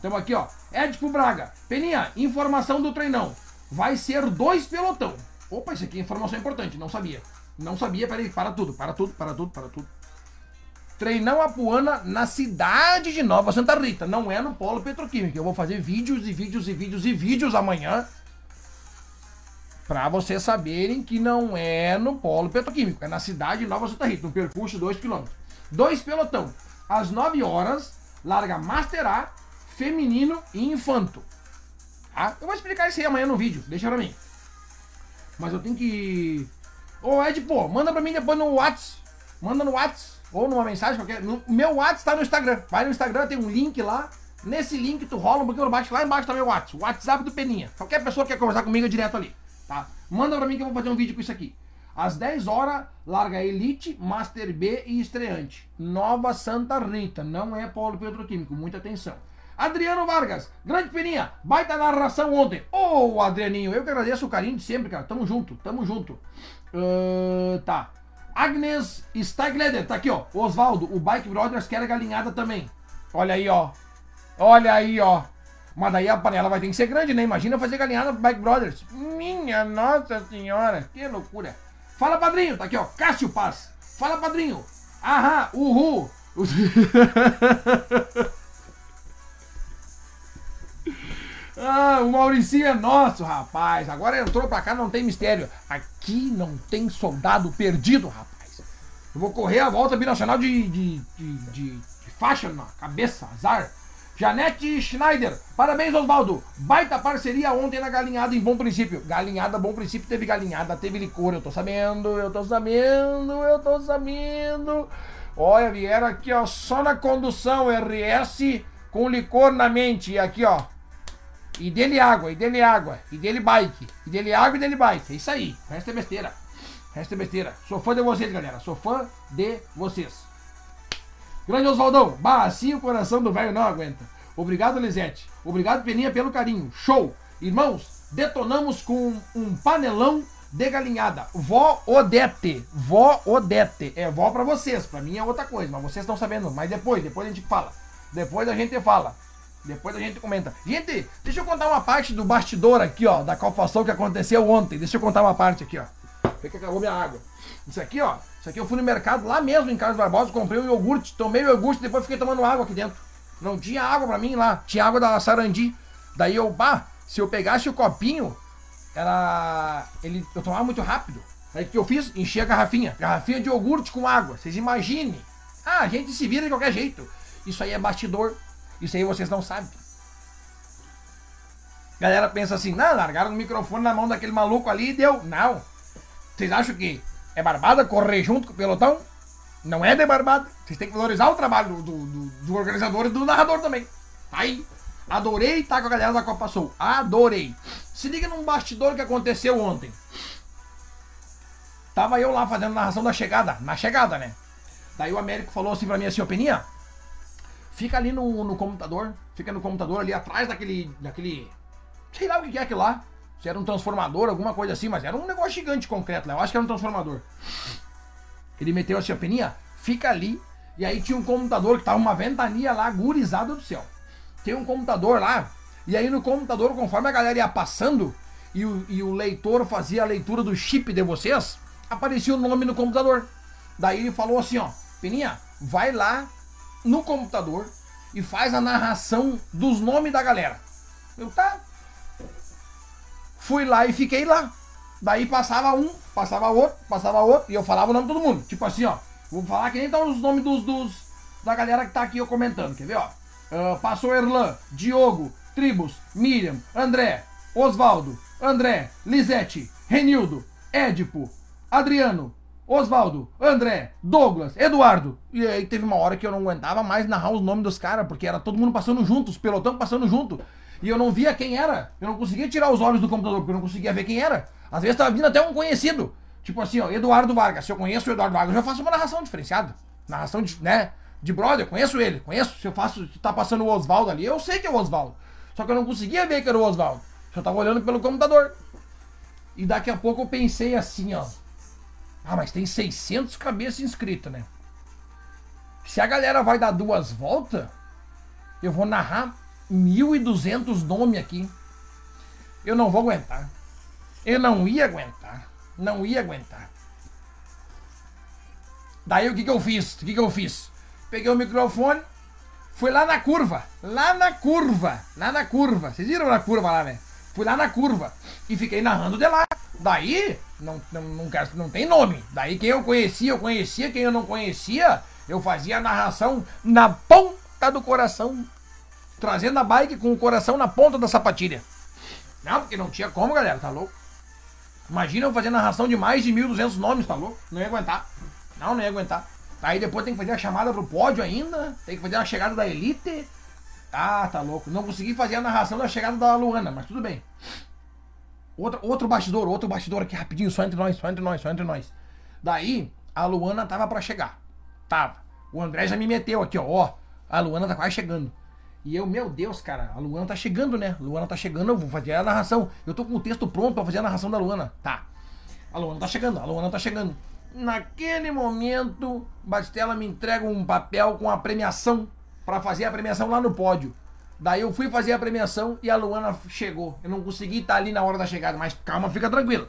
Speaker 1: Tamo aqui, ó. Edipo Braga. Peninha, informação do treinão. Vai ser dois pelotão. Opa, isso aqui é informação importante, não sabia. Não sabia, peraí, para tudo, para tudo, para tudo, para tudo. Treinão Apuana na cidade de Nova Santa Rita, não é no Polo Petroquímico. Eu vou fazer vídeos e vídeos e vídeos e vídeos amanhã para vocês saberem que não é no Polo Petroquímico, é na cidade de Nova Santa Rita, no percurso 2 km. Dois pelotão. Às 9 horas, larga Master A, feminino e infanto. Tá? Eu vou explicar isso aí amanhã no vídeo, deixa pra mim. Mas eu tenho que. Ô Ed, pô, manda pra mim depois no Whats. Manda no Whats. Ou numa mensagem qualquer. No, meu Whats tá no Instagram. Vai no Instagram, tem um link lá. Nesse link tu rola um pouquinho abaixo. Lá embaixo tá meu Whats. WhatsApp do Peninha. Qualquer pessoa que quer conversar comigo é direto ali. Tá? Manda pra mim que eu vou fazer um vídeo com isso aqui. Às 10 horas, larga Elite, Master B e estreante. Nova Santa Rita. Não é polo petroquímico. Muita atenção. Adriano Vargas, grande Peninha, baita narração ontem. Ô, oh, Adrianinho, eu que agradeço o carinho de sempre, cara. Tamo junto, tamo junto. Uh, tá. Agnes Stagleder, tá aqui, ó. Osvaldo, o Bike Brothers quer a galinhada também. Olha aí, ó. Olha aí, ó. Mas daí a panela vai ter que ser grande, né? Imagina fazer galinhada pro Bike Brothers. Minha nossa senhora, que loucura. Fala, padrinho, tá aqui, ó. Cássio Paz. Fala, padrinho. Aham, uhul. (laughs) (laughs) Ah, o Mauricinho é nosso, rapaz. Agora entrou pra cá, não tem mistério. Aqui não tem soldado perdido, rapaz. Eu vou correr a volta binacional de, de, de, de, de faixa na cabeça, azar. Janete Schneider, parabéns Osvaldo. Baita parceria ontem na galinhada em Bom Princípio. Galinhada, Bom Princípio, teve galinhada, teve licor, eu tô sabendo, eu tô sabendo, eu tô sabendo. Olha, vieram aqui, ó, só na condução RS com licor na mente. E aqui, ó, e dele água, e dele água, e dele bike, e dele água e dele bike. É isso aí. O resto é besteira. O resto é besteira. Sou fã de vocês, galera. Sou fã de vocês. Grande Oswaldão. Bah, assim o coração do velho não aguenta. Obrigado, Lisete. Obrigado, Peninha, pelo carinho. Show. Irmãos, detonamos com um panelão de galinhada. Vó Odete. Vó Odete. É vó pra vocês. Pra mim é outra coisa, mas vocês estão sabendo. Mas depois, depois a gente fala. Depois a gente fala. Depois a gente comenta. Gente, deixa eu contar uma parte do bastidor aqui, ó, da calfação que aconteceu ontem. Deixa eu contar uma parte aqui, ó. Vê que acabou minha água. Isso aqui, ó. Isso aqui eu fui no mercado lá mesmo em Carlos Barbosa, comprei um iogurte, tomei o iogurte, depois fiquei tomando água aqui dentro. Não tinha água pra mim lá, tinha água da Sarandi. Daí eu, pá, se eu pegasse o copinho, era. Ele, eu tomava muito rápido. Aí o que eu fiz? Enchi a garrafinha. Garrafinha de iogurte com água. Vocês imaginem. Ah, a gente se vira de qualquer jeito. Isso aí é bastidor. Isso aí vocês não sabem. Galera pensa assim, não, largaram o microfone na mão daquele maluco ali e deu. Não. Vocês acham que é barbada correr junto com o pelotão? Não é de barbada. Vocês têm que valorizar o trabalho do, do, do organizador e do narrador também. Aí. Adorei estar com a galera da Copa Sul. Adorei. Se liga num bastidor que aconteceu ontem. Tava eu lá fazendo narração da chegada. Na chegada, né? Daí o Américo falou assim pra mim assim, ô Peninha, fica ali no, no computador. Fica no computador ali atrás daquele. daquele. Sei lá o que é aquilo lá. Se era um transformador, alguma coisa assim, mas era um negócio gigante concreto lá. Eu acho que era um transformador. Ele meteu assim, a peninha, fica ali. E aí tinha um computador que tava uma ventania lá, gurizada do céu. Tem um computador lá. E aí no computador, conforme a galera ia passando e o, e o leitor fazia a leitura do chip de vocês, aparecia o nome no computador. Daí ele falou assim, ó, Peninha, vai lá no computador e faz a narração dos nomes da galera. Eu tá. Fui lá e fiquei lá. Daí passava um, passava outro, passava outro, e eu falava o nome de todo mundo. Tipo assim, ó. Vou falar que nem estão os nomes dos, dos, da galera que tá aqui eu comentando. Quer ver, ó? Uh, passou Erlan, Diogo, Tribus, Miriam, André, Osvaldo, André, Lisete, Renildo, Édipo, Adriano, Osvaldo, André, Douglas, Eduardo. E aí teve uma hora que eu não aguentava mais narrar os nomes dos caras, porque era todo mundo passando junto, os pelotão passando junto. E eu não via quem era. Eu não conseguia tirar os olhos do computador, porque eu não conseguia ver quem era. Às vezes tava vindo até um conhecido. Tipo assim, ó, Eduardo Vargas. Se eu conheço o Eduardo Vargas, eu já faço uma narração diferenciada. Narração de, né, de brother, conheço ele, conheço. Se eu faço, se tá passando o Osvaldo ali, eu sei que é o Osvaldo. Só que eu não conseguia ver que era o Osvaldo. Só tava olhando pelo computador. E daqui a pouco eu pensei assim, ó. Ah, mas tem 600 cabeças inscritas, né? Se a galera vai dar duas voltas, eu vou narrar 1.200 nomes aqui. Eu não vou aguentar. Eu não ia aguentar. Não ia aguentar. Daí o que, que eu fiz? O que, que eu fiz? Peguei o microfone, fui lá na curva. Lá na curva. Lá na curva. Vocês viram na curva lá, né? Fui lá na curva e fiquei narrando de lá. Daí, não, não, não, quero, não tem nome. Daí quem eu conhecia, eu conhecia. Quem eu não conhecia, eu fazia a narração na ponta do coração. Trazendo a bike com o coração na ponta da sapatilha. Não, porque não tinha como, galera, tá louco? Imagina eu fazer narração de mais de 1.200 nomes, tá louco? Não ia aguentar. Não, não ia aguentar. Aí depois tem que fazer a chamada pro pódio ainda. Tem que fazer a chegada da Elite. Ah, tá louco. Não consegui fazer a narração da chegada da Luana, mas tudo bem. Outro, outro bastidor, outro bastidor aqui rapidinho, só entre nós, só entre nós, só entre nós. Daí, a Luana tava para chegar. Tava. O André já me meteu aqui, ó. Ó, a Luana tá quase chegando. E eu, meu Deus, cara, a Luana tá chegando, né? Luana tá chegando, eu vou fazer a narração. Eu tô com o texto pronto pra fazer a narração da Luana. Tá. A Luana tá chegando, a Luana tá chegando. Naquele momento, Bastela me entrega um papel com a premiação para fazer a premiação lá no pódio. Daí eu fui fazer a premiação e a Luana chegou. Eu não consegui estar ali na hora da chegada, mas calma, fica tranquilo.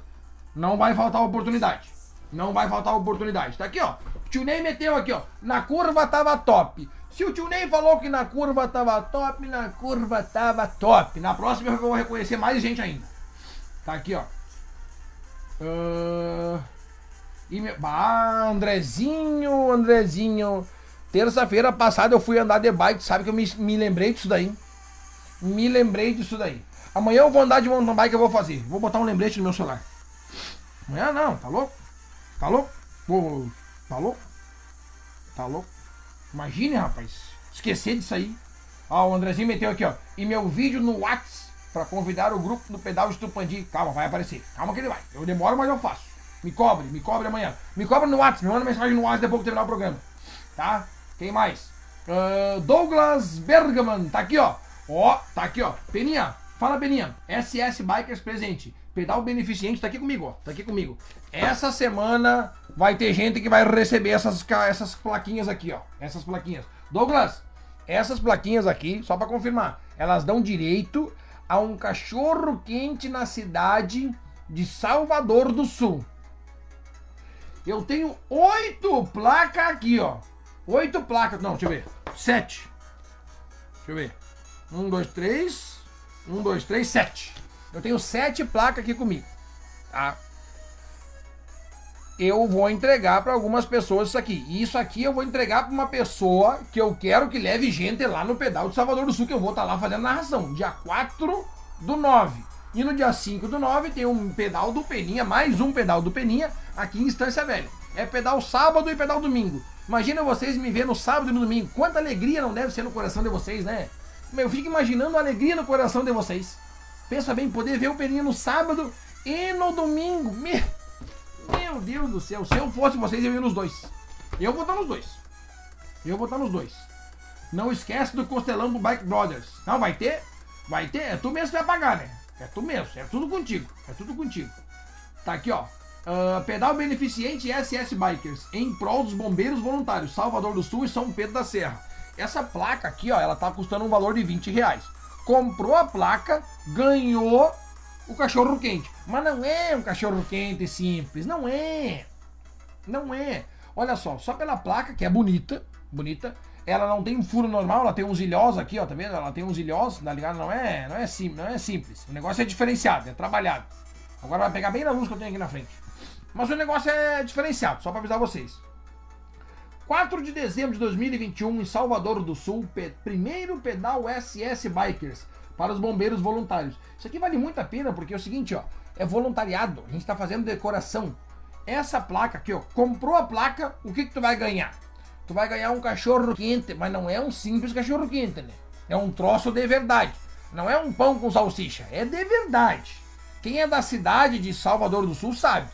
Speaker 1: Não vai faltar oportunidade. Não vai faltar oportunidade. Tá aqui, ó. O tio Ney meteu aqui, ó. Na curva tava top. Se o tio Ney falou que na curva tava top, na curva tava top. Na próxima eu vou reconhecer mais gente ainda. Tá aqui, ó. Uh... E. Ah, Andrezinho, Andrezinho. Terça-feira passada eu fui andar de bike, sabe que eu me, me lembrei disso daí. Me lembrei disso daí. Amanhã eu vou andar de mountain bike, eu vou fazer. Vou botar um lembrete no meu celular. Amanhã não, tá louco? Tá louco? Tá louco? Tá louco? Imagine, rapaz. Esquecer disso aí. Ó, o Andrezinho meteu aqui, ó. E meu vídeo no Whats para convidar o grupo do pedal de Tupandi. Calma, vai aparecer. Calma que ele vai. Eu demoro, mas eu faço. Me cobre, me cobre amanhã. Me cobre no WhatsApp, me manda mensagem no WhatsApp depois que terminar o programa. Tá? Quem mais? Uh, Douglas Bergman, tá aqui, ó. Ó, tá aqui, ó. Peninha, fala Peninha. SS Bikers presente. Pedal beneficente, tá aqui comigo, ó. Tá aqui comigo. Essa semana vai ter gente que vai receber essas, essas plaquinhas aqui, ó. Essas plaquinhas. Douglas, essas plaquinhas aqui, só para confirmar, elas dão direito a um cachorro quente na cidade de Salvador do Sul. Eu tenho oito placas aqui, ó. Oito placas. Não, deixa eu ver. Sete. Deixa eu ver. Um, dois, três. Um, dois, três, sete. Eu tenho sete placas aqui comigo. Tá? Eu vou entregar para algumas pessoas isso aqui. E isso aqui eu vou entregar para uma pessoa que eu quero que leve gente lá no pedal de Salvador do Sul, que eu vou estar tá lá fazendo narração. Dia 4 do 9. E no dia 5 do 9 tem um pedal do Peninha, mais um pedal do Peninha, aqui em Estância Velha. É pedal sábado e pedal domingo. Imagina vocês me ver no sábado e no domingo. Quanta alegria não deve ser no coração de vocês, né? Eu fico imaginando a alegria no coração de vocês. Pensa bem, poder ver o Peninha no sábado e no domingo. Me... Meu Deus do céu. Se eu fosse vocês, eu ia nos dois. Eu vou estar nos dois. Eu vou estar nos dois. Não esquece do costelão do Bike Brothers. Não, vai ter? Vai ter? É tu mesmo que vai pagar, né? É tu mesmo. É tudo contigo. É tudo contigo. Tá aqui, ó. Uh, pedal beneficente SS Bikers em prol dos bombeiros voluntários Salvador do Sul e São Pedro da Serra. Essa placa aqui, ó, ela tá custando um valor de 20 reais. Comprou a placa, ganhou o cachorro quente. Mas não é um cachorro quente simples, não é. Não é. Olha só, só pela placa, que é bonita, bonita, ela não tem um furo normal, ela tem uns ilhós aqui, ó, tá vendo? Ela tem uns ilhós, tá ligado? Não é, não é, sim, não é simples. O negócio é diferenciado, é trabalhado. Agora vai pegar bem na luz que eu tenho aqui na frente. Mas o negócio é diferenciado, só para avisar vocês. 4 de dezembro de 2021, em Salvador do Sul, pe primeiro pedal SS Bikers para os bombeiros voluntários. Isso aqui vale muito a pena porque é o seguinte, ó, é voluntariado. A gente está fazendo decoração. Essa placa aqui, ó, comprou a placa, o que que tu vai ganhar? Tu vai ganhar um cachorro quente, mas não é um simples cachorro quente, né? É um troço de verdade. Não é um pão com salsicha, é de verdade. Quem é da cidade de Salvador do Sul sabe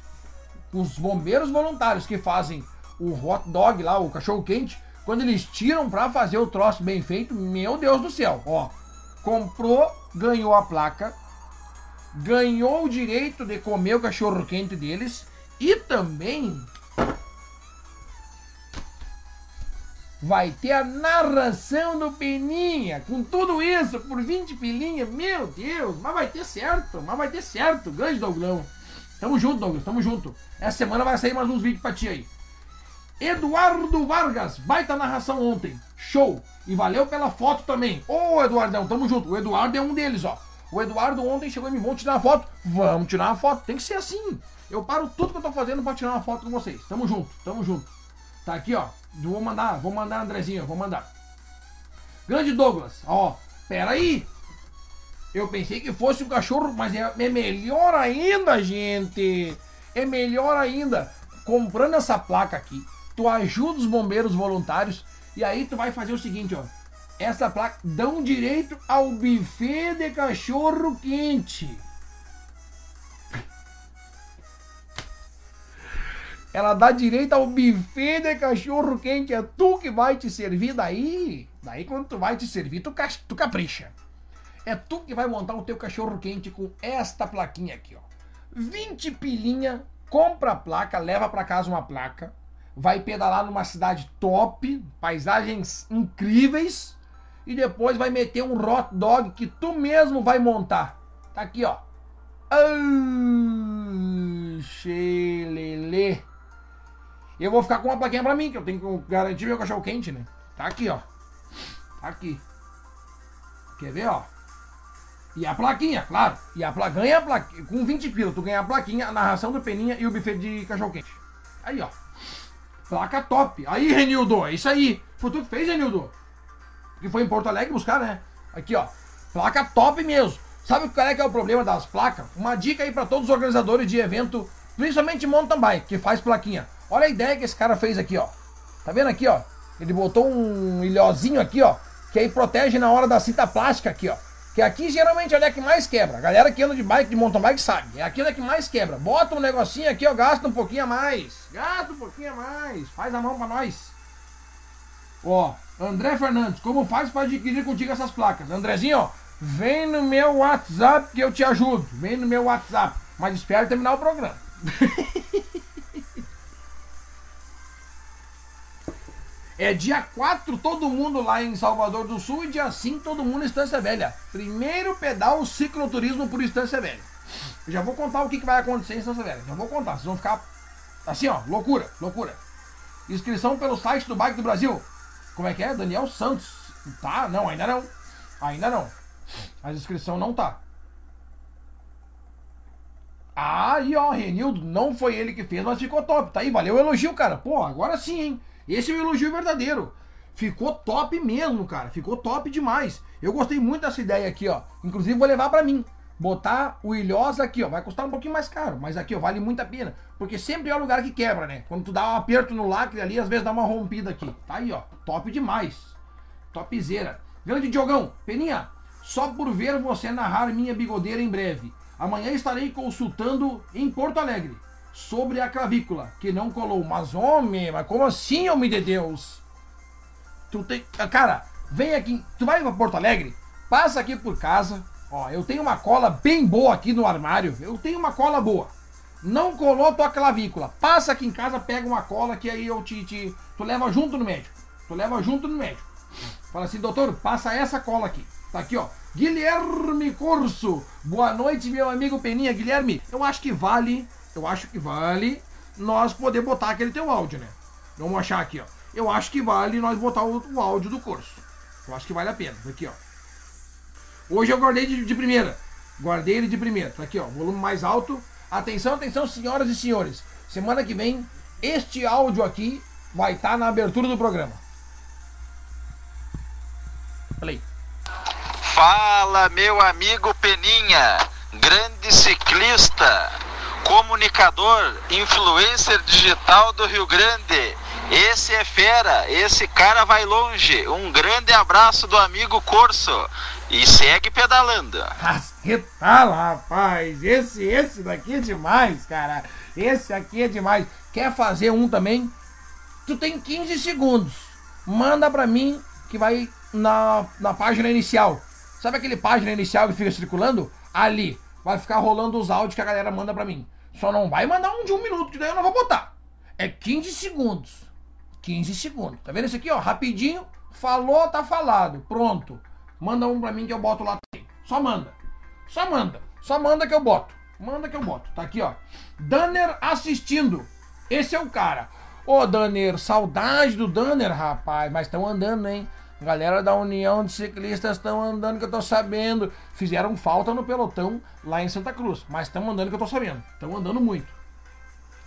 Speaker 1: os bombeiros voluntários que fazem o hot dog lá, o cachorro quente, quando eles tiram para fazer o troço bem feito, meu Deus do céu, ó, comprou, ganhou a placa, ganhou o direito de comer o cachorro quente deles e também vai ter a narração do Peninha, com tudo isso por 20 pilinhas, meu Deus, mas vai ter certo, mas vai ter certo, grande Douglão. Tamo junto, Douglas, tamo junto. Essa semana vai sair mais uns vídeos pra ti aí. Eduardo Vargas, baita narração ontem. Show! E valeu pela foto também. Ô, Eduardão, tamo junto. O Eduardo é um deles, ó. O Eduardo ontem chegou e me vamos tirar uma foto. Vamos tirar uma foto. Tem que ser assim. Eu paro tudo que eu tô fazendo pra tirar uma foto com vocês. Tamo junto, tamo junto. Tá aqui, ó. Vou mandar, vou mandar, Andrezinho, vou mandar. Grande Douglas, ó. Pera aí. Eu pensei que fosse um cachorro, mas é, é melhor ainda, gente. É melhor ainda. Comprando essa placa aqui, tu ajuda os bombeiros voluntários e aí tu vai fazer o seguinte, ó. Essa placa dão direito ao buffet de cachorro quente. Ela dá direito ao buffet de cachorro quente. É tu que vai te servir daí. Daí quando tu vai te servir, tu, tu capricha. É tu que vai montar o teu cachorro quente com esta plaquinha aqui, ó. 20 pilinha, compra a placa, leva para casa uma placa, vai pedalar numa cidade top, paisagens incríveis e depois vai meter um hot dog que tu mesmo vai montar. Tá aqui, ó. Eu vou ficar com uma plaquinha pra mim, que eu tenho que garantir meu cachorro quente, né? Tá aqui, ó. Aqui. Quer ver, ó? E a plaquinha, claro. E a plaquinha, ganha a plaquinha. Com 20 pila, tu ganha a plaquinha, a narração do Peninha e o buffet de cachorro quente. Aí, ó. Placa top. Aí, Renildo, é isso aí. Foi tu que fez, Renildo? Que foi em Porto Alegre buscar, né? Aqui, ó. Placa top mesmo. Sabe qual é que é o problema das placas? Uma dica aí para todos os organizadores de evento, principalmente mountain bike, que faz plaquinha. Olha a ideia que esse cara fez aqui, ó. Tá vendo aqui, ó? Ele botou um ilhozinho aqui, ó, que aí protege na hora da cinta plástica aqui, ó. Que aqui geralmente é onde é que mais quebra. A galera que anda de bike, de mountain bike sabe. É aqui onde é que mais quebra. Bota um negocinho aqui, ó, gasta um pouquinho a mais. Gasta um pouquinho a mais. Faz a mão pra nós. Ó, André Fernandes, como faz para adquirir contigo essas placas? Andrezinho, ó, vem no meu WhatsApp que eu te ajudo. Vem no meu WhatsApp. Mas espera terminar o programa. (laughs) É dia 4 todo mundo lá em Salvador do Sul e dia 5 todo mundo em Estância Velha. Primeiro pedal cicloturismo por Estância Velha. Eu já vou contar o que, que vai acontecer em Estância Velha. Já vou contar, vocês vão ficar assim, ó, loucura, loucura. Inscrição pelo site do Bike do Brasil. Como é que é? Daniel Santos. Tá? Não, ainda não. Ainda não. A inscrição não tá. Aí, ó, Renildo, não foi ele que fez, mas ficou top. Tá aí, valeu o elogio, cara. Pô, agora sim, hein? Esse é o elogio verdadeiro. Ficou top mesmo, cara. Ficou top demais. Eu gostei muito dessa ideia aqui, ó. Inclusive vou levar para mim. Botar o Ilhosa aqui, ó. Vai custar um pouquinho mais caro, mas aqui, ó, vale muito a pena. Porque sempre é o lugar que quebra, né? Quando tu dá um aperto no lacre ali, às vezes dá uma rompida aqui. Tá aí, ó. Top demais. Topzera. Grande Diogão, Peninha, só por ver você narrar minha bigodeira em breve. Amanhã estarei consultando em Porto Alegre sobre a clavícula, que não colou. Mas, homem, mas como assim, homem de Deus? Tu tem. Cara, vem aqui. Tu vai pra Porto Alegre? Passa aqui por casa. Ó, eu tenho uma cola bem boa aqui no armário. Eu tenho uma cola boa. Não colou tua clavícula. Passa aqui em casa, pega uma cola que aí eu te, te. Tu leva junto no médico. Tu leva junto no médico. Fala assim, doutor, passa essa cola aqui. Tá aqui, ó. Guilherme Corso. Boa noite, meu amigo Peninha. Guilherme, eu acho que vale eu acho que vale nós poder botar aquele teu áudio, né? Vamos achar aqui, ó. Eu acho que vale nós botar o, o áudio do curso. Eu acho que vale a pena. Tá aqui, ó. Hoje eu guardei de, de primeira. Guardei ele de primeira. Tá aqui, ó. Volume mais alto. Atenção, atenção, senhoras e senhores. Semana que vem, este áudio aqui vai estar tá na abertura do programa.
Speaker 2: Play. Fala, meu amigo Peninha, grande ciclista comunicador, influencer digital do Rio Grande. Esse é fera, esse cara vai longe. Um grande abraço do amigo Corso e segue pedalando.
Speaker 1: Que tal, rapaz? Esse, esse daqui é demais, cara. Esse aqui é demais. Quer fazer um também? Tu tem 15 segundos. Manda pra mim que vai na, na página inicial. Sabe aquele página inicial que fica circulando? Ali. Vai ficar rolando os áudios que a galera manda pra mim. Só não vai mandar um de um minuto, que daí eu não vou botar. É 15 segundos. 15 segundos. Tá vendo esse aqui, ó? Rapidinho. Falou, tá falado. Pronto. Manda um pra mim que eu boto lá. Só manda. Só manda. Só manda que eu boto. Manda que eu boto. Tá aqui, ó. Danner assistindo. Esse é o cara. Ô, Danner, saudade do Danner, rapaz. Mas estão andando, hein? Galera da União de Ciclistas estão andando que eu tô sabendo. Fizeram falta no pelotão lá em Santa Cruz, mas estão andando que eu tô sabendo. Estão andando muito.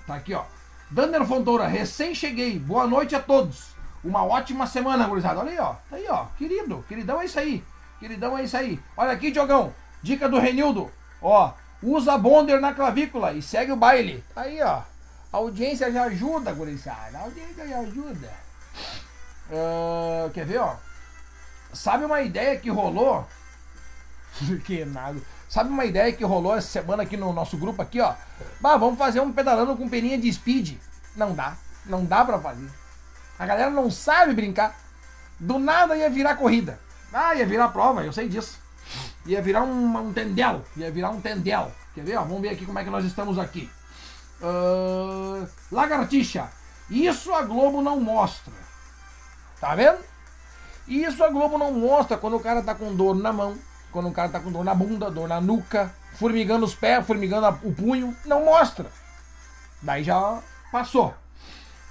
Speaker 1: Tá aqui, ó. Dander Fontoura, recém cheguei. Boa noite a todos. Uma ótima semana, gurizada. Olha aí, ó. Tá aí, ó. Querido, queridão é isso aí. Queridão é isso aí. Olha aqui, Diogão. Dica do Renildo. Ó, usa bonder na clavícula e segue o baile. Tá aí, ó. A audiência já ajuda, gurizada. A audiência já ajuda. Uh, quer ver, ó? Sabe uma ideia que rolou? (laughs) que nada. Sabe uma ideia que rolou essa semana aqui no nosso grupo aqui, ó? Bah, vamos fazer um pedalando com peninha de speed. Não dá. Não dá pra fazer. A galera não sabe brincar. Do nada ia virar corrida. Ah, ia virar prova, eu sei disso. Ia virar um, um tendel. Ia virar um tendel. Quer ver? Ó, vamos ver aqui como é que nós estamos aqui. Uh, lagartixa. Isso a Globo não mostra. Tá vendo? E isso a Globo não mostra quando o cara tá com dor na mão, quando o cara tá com dor na bunda, dor na nuca, formigando os pés, formigando o punho. Não mostra. Daí já passou.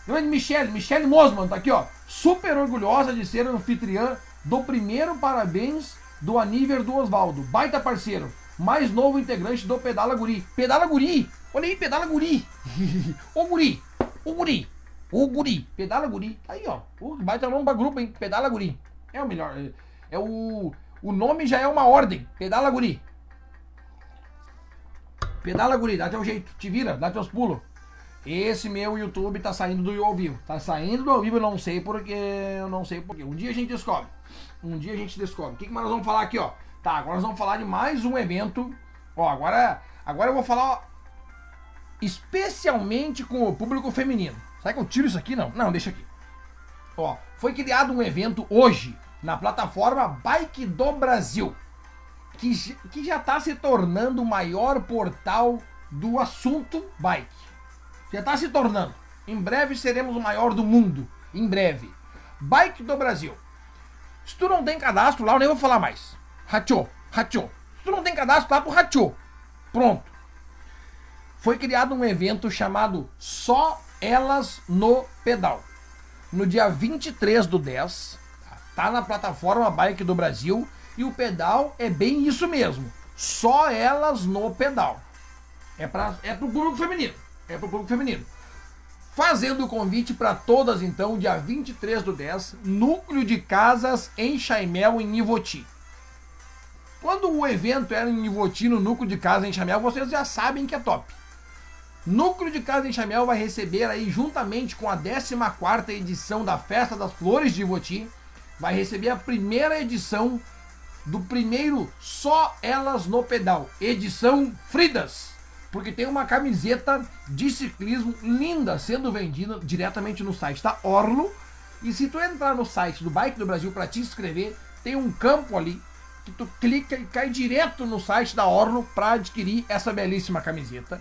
Speaker 1: Grande Michelle, Michelle Mosman, tá aqui, ó. Super orgulhosa de ser anfitriã do primeiro parabéns do Aniver do Osvaldo. Baita parceiro. Mais novo integrante do Pedala Guri. Pedala Guri! Olha aí, Pedala Guri! (laughs) Ô Guri! Ô Guri! Ô Guri! Pedala Guri! Aí, ó. Uh, baita nome pra grupo, hein? Pedala Guri. É o melhor. é- É o. O nome já é uma ordem. Pedala Guri. Pedala Guri, dá teu jeito. Te vira, dá teus pulos. Esse meu YouTube tá saindo do ao vivo. Tá saindo do ao vivo, eu não sei porque. Eu não sei porque. Um dia a gente descobre. Um dia a gente descobre. O que, que mais nós vamos falar aqui, ó? Tá, agora nós vamos falar de mais um evento. Ó, agora, agora eu vou falar ó, especialmente com o público feminino. Será que eu tiro isso aqui? Não, não, deixa aqui. Ó, foi criado um evento hoje na plataforma Bike do Brasil, que, que já está se tornando o maior portal do assunto bike. Já está se tornando. Em breve seremos o maior do mundo. Em breve. Bike do Brasil. Se tu não tem cadastro lá, eu nem vou falar mais. Rachou, rachou. Se tu não tem cadastro lá, tu rachou. Pronto. Foi criado um evento chamado Só Elas no Pedal. No dia 23 do 10, tá na plataforma Bike do Brasil e o pedal é bem isso mesmo. Só elas no pedal. É para é pro público feminino. É pro público feminino. Fazendo o convite para todas, então, dia 23 do 10, Núcleo de Casas em Chaimel, em Ivoti. Quando o evento era em Ivoti, no Núcleo de Casas em Chaimel, vocês já sabem que é top. Núcleo de Casa em Chaimel vai receber aí, juntamente com a 14ª edição da Festa das Flores de Ivoti, vai receber a primeira edição do primeiro Só Elas no Pedal, edição Fridas, porque tem uma camiseta de ciclismo linda sendo vendida diretamente no site da Orlo, e se tu entrar no site do Bike do Brasil para te inscrever, tem um campo ali que tu clica e cai direto no site da Orlo para adquirir essa belíssima camiseta.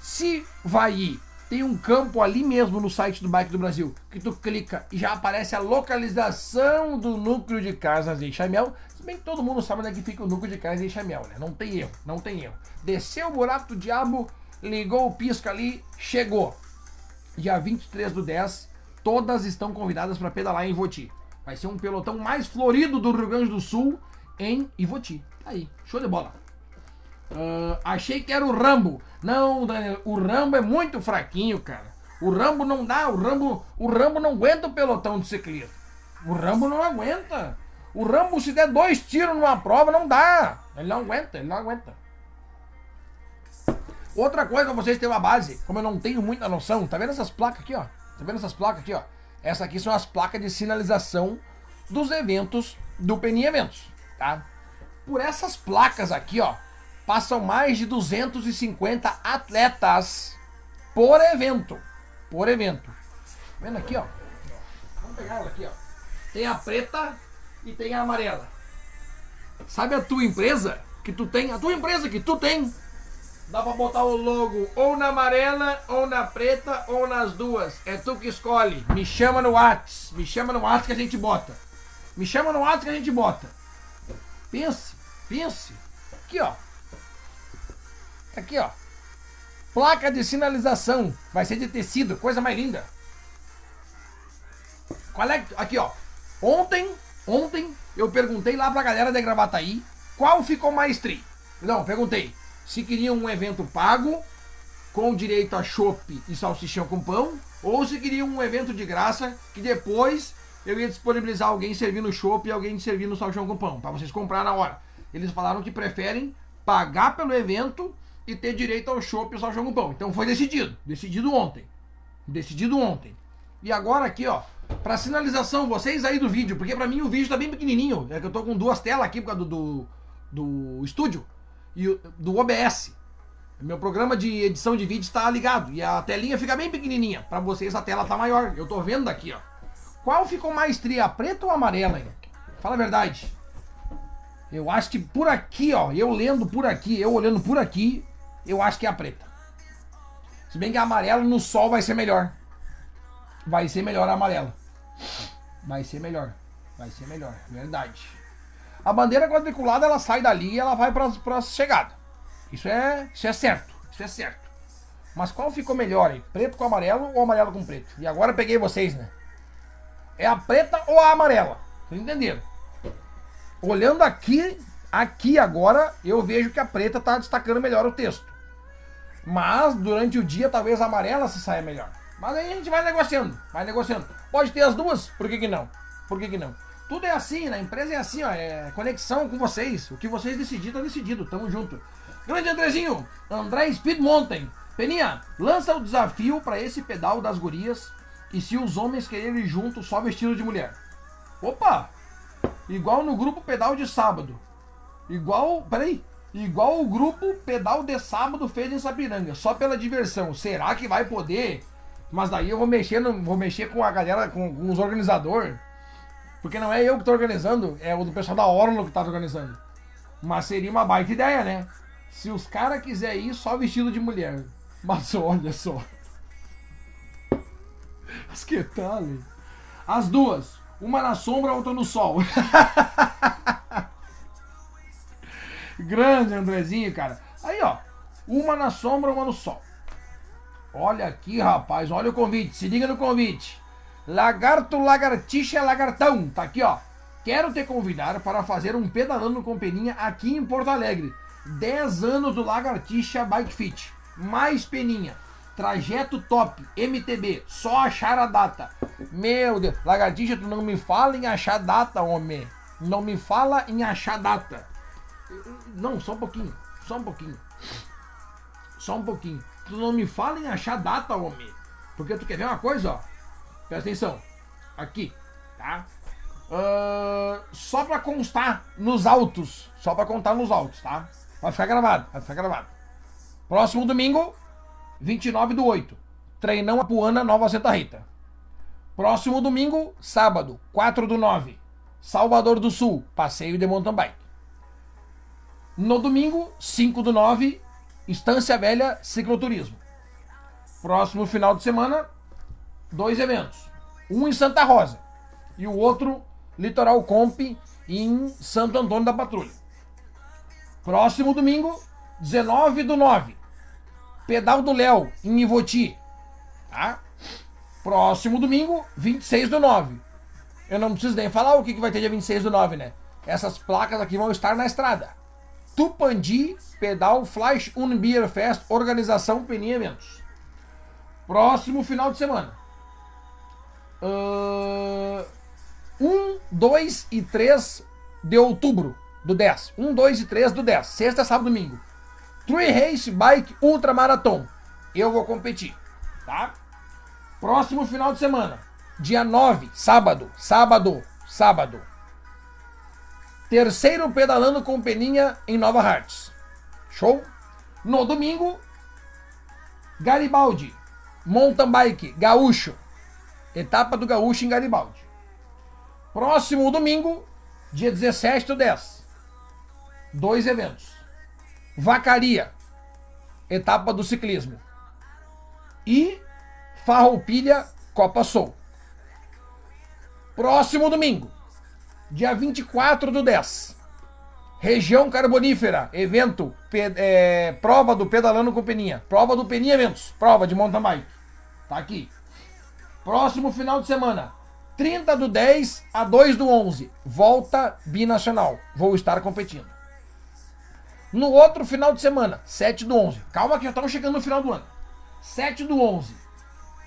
Speaker 1: Se vai ir, tem um campo ali mesmo no site do Bike do Brasil que tu clica e já aparece a localização do núcleo de casas em Chamel. Se bem que todo mundo sabe onde é que fica o núcleo de casas em Chamel, né? Não tem erro, não tem erro. Desceu o buraco do diabo, ligou o pisca ali, chegou. Dia 23 do 10, todas estão convidadas para pedalar em Ivoti. Vai ser um pelotão mais florido do Rio Grande do Sul em Ivoti. Aí, show de bola. Ah, achei que era o Rambo. Não, Daniel, o Rambo é muito fraquinho, cara. O Rambo não dá, o Rambo, o Rambo não aguenta o pelotão de ciclismo. O Rambo não aguenta. O Rambo, se der dois tiros numa prova, não dá. Ele não aguenta, ele não aguenta. Outra coisa vocês terem uma base, como eu não tenho muita noção, tá vendo essas placas aqui, ó? Tá vendo essas placas aqui, ó? Essas aqui são as placas de sinalização dos eventos do Peninha Eventos, tá? Por essas placas aqui, ó, passam mais de 250 atletas por evento. Por evento. Tá vendo aqui, ó? Vamos pegar ela aqui, ó. Tem a preta e tem a amarela. Sabe a tua empresa que tu tem? A tua empresa que tu tem. Dá pra botar o logo ou na amarela, ou na preta, ou nas duas. É tu que escolhe. Me chama no Whats. Me chama no Whats que a gente bota. Me chama no Whats que a gente bota. Pense, pense. Aqui, ó. Aqui, ó. Placa de sinalização. Vai ser de tecido, coisa mais linda. Qual é? Aqui, ó. Ontem, ontem, eu perguntei lá pra galera de Gravataí qual ficou mais tri. Não, perguntei se queriam um evento pago, com direito a chopp e salsichão com pão, ou se queriam um evento de graça, que depois eu ia disponibilizar alguém servindo chopp e alguém servindo salsichão com pão, pra vocês comprar na hora. Eles falaram que preferem pagar pelo evento e ter direito ao chopp e salsichão com pão. Então foi decidido, decidido ontem. Decidido ontem. E agora aqui, ó, pra sinalização, vocês aí do vídeo, porque pra mim o vídeo tá bem pequenininho, é que eu tô com duas telas aqui por causa do, do, do estúdio e do OBS. Meu programa de edição de vídeo está ligado e a telinha fica bem pequenininha. Pra vocês a tela tá maior. Eu tô vendo aqui, ó. Qual ficou mais tria, preta ou amarela, hein? Fala a verdade. Eu acho que por aqui, ó, eu lendo por aqui, eu olhando por aqui, eu acho que é a preta. Se bem que a amarela no sol vai ser melhor. Vai ser melhor a amarela. Vai ser melhor. Vai ser melhor, verdade. A bandeira quadriculada ela sai dali e ela vai para as chegadas. Isso é, isso é certo. Isso é certo. Mas qual ficou melhor aí? Preto com amarelo ou amarelo com preto? E agora peguei vocês, né? É a preta ou a amarela? Vocês entenderam? olhando aqui, aqui agora, eu vejo que a preta tá destacando melhor o texto. Mas durante o dia talvez a amarela se saia melhor. Mas aí a gente vai negociando, vai negociando. Pode ter as duas, por que, que não? Por que, que não? Tudo é assim, na empresa é assim, ó, é conexão com vocês. O que vocês decidirem, tá decidido, tamo junto. Grande Andrezinho, André Speed Mountain. Peninha, lança o desafio para esse pedal das gurias e se os homens quererem ir junto só vestido de mulher. Opa! Igual no grupo pedal de sábado. Igual, peraí, igual o grupo pedal de sábado fez em Sapiranga, só pela diversão. Será que vai poder? Mas daí eu vou mexer, no, vou mexer com a galera, com, com os organizadores. Porque não é eu que tô organizando, é o do pessoal da Orlo que tá organizando. Mas seria uma baita ideia, né? Se os caras quiserem ir só vestido de mulher. (laughs) Mas olha só. Mas que tal, hein? As duas. Uma na sombra, outra no sol. (laughs) Grande Andrezinho, cara. Aí, ó. Uma na sombra, uma no sol. Olha aqui, rapaz. Olha o convite. Se liga no convite. Lagarto, lagartixa, lagartão. Tá aqui, ó. Quero te convidar para fazer um pedalando com peninha aqui em Porto Alegre. 10 anos do Lagartixa Bike Fit. Mais peninha. Trajeto top, MTB, só achar a data. Meu Deus, Lagartixa, tu não me fala em achar data, homem. Não me fala em achar data. Não, só um pouquinho, só um pouquinho. Só um pouquinho. Tu não me fala em achar data, homem. Porque tu quer ver uma coisa, ó. Presta atenção. Aqui, tá? Uh, só pra constar nos autos. Só pra contar nos autos, tá? Vai ficar gravado, vai ficar gravado. Próximo domingo, 29 do 8. Treinão Apuana, Nova Santa Rita. Próximo domingo, sábado, 4 do 9. Salvador do Sul, passeio de mountain bike. No domingo, 5 do 9, Estância Velha, cicloturismo. Próximo final de semana, dois eventos. Um em Santa Rosa e o outro, Litoral Comp, em Santo Antônio da Patrulha. Próximo domingo, 19 do 9. Pedal do Léo, em Ivoti. Tá? Próximo domingo, 26 do 9. Eu não preciso nem falar o que, que vai ter dia 26 do 9, né? Essas placas aqui vão estar na estrada. Tupandi, Pedal Flash Unbier Fest, Organização Peninha Eventos. Próximo final de semana. 1, uh, 2 e 3 de outubro do 10. 1, 2 e 3 do 10. Sexta, sábado, domingo. Tree Race Bike Ultra Marathon. Eu vou competir, tá? Próximo final de semana. Dia 9, sábado. Sábado. Sábado. Terceiro pedalando com peninha em Nova Hartz. Show? No domingo, Garibaldi. Mountain Bike Gaúcho. Etapa do Gaúcho em Garibaldi. Próximo domingo, dia 17 do 10 dois eventos. Vacaria, etapa do ciclismo. E Farroupilha, Copa Soul. Próximo domingo, dia 24 do 10. Região Carbonífera, evento, é, prova do Pedalando com Peninha. Prova do Peninha Eventos, prova de mountain bike. Tá aqui. Próximo final de semana, 30 do 10 a 2 do 11. Volta binacional. Vou estar competindo. No outro final de semana, 7 do 11. Calma que já estamos chegando no final do ano. 7 do 11.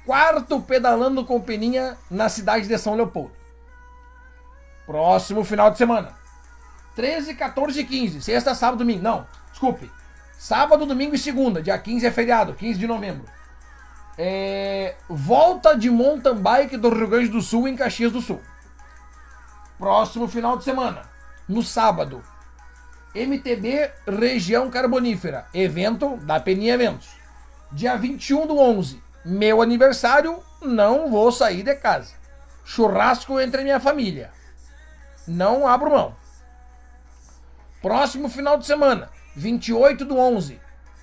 Speaker 1: Quarto pedalando com peninha na cidade de São Leopoldo. Próximo final de semana. 13, 14 e 15. Sexta, sábado, domingo. Não, desculpe. Sábado, domingo e segunda. Dia 15 é feriado, 15 de novembro. É... Volta de mountain bike do Rio Grande do Sul em Caxias do Sul. Próximo final de semana. No sábado, MTB Região Carbonífera, evento da Peninha Eventos. Dia 21 do 11, meu aniversário, não vou sair de casa. Churrasco entre minha família. Não abro mão. Próximo final de semana, 28 do 11,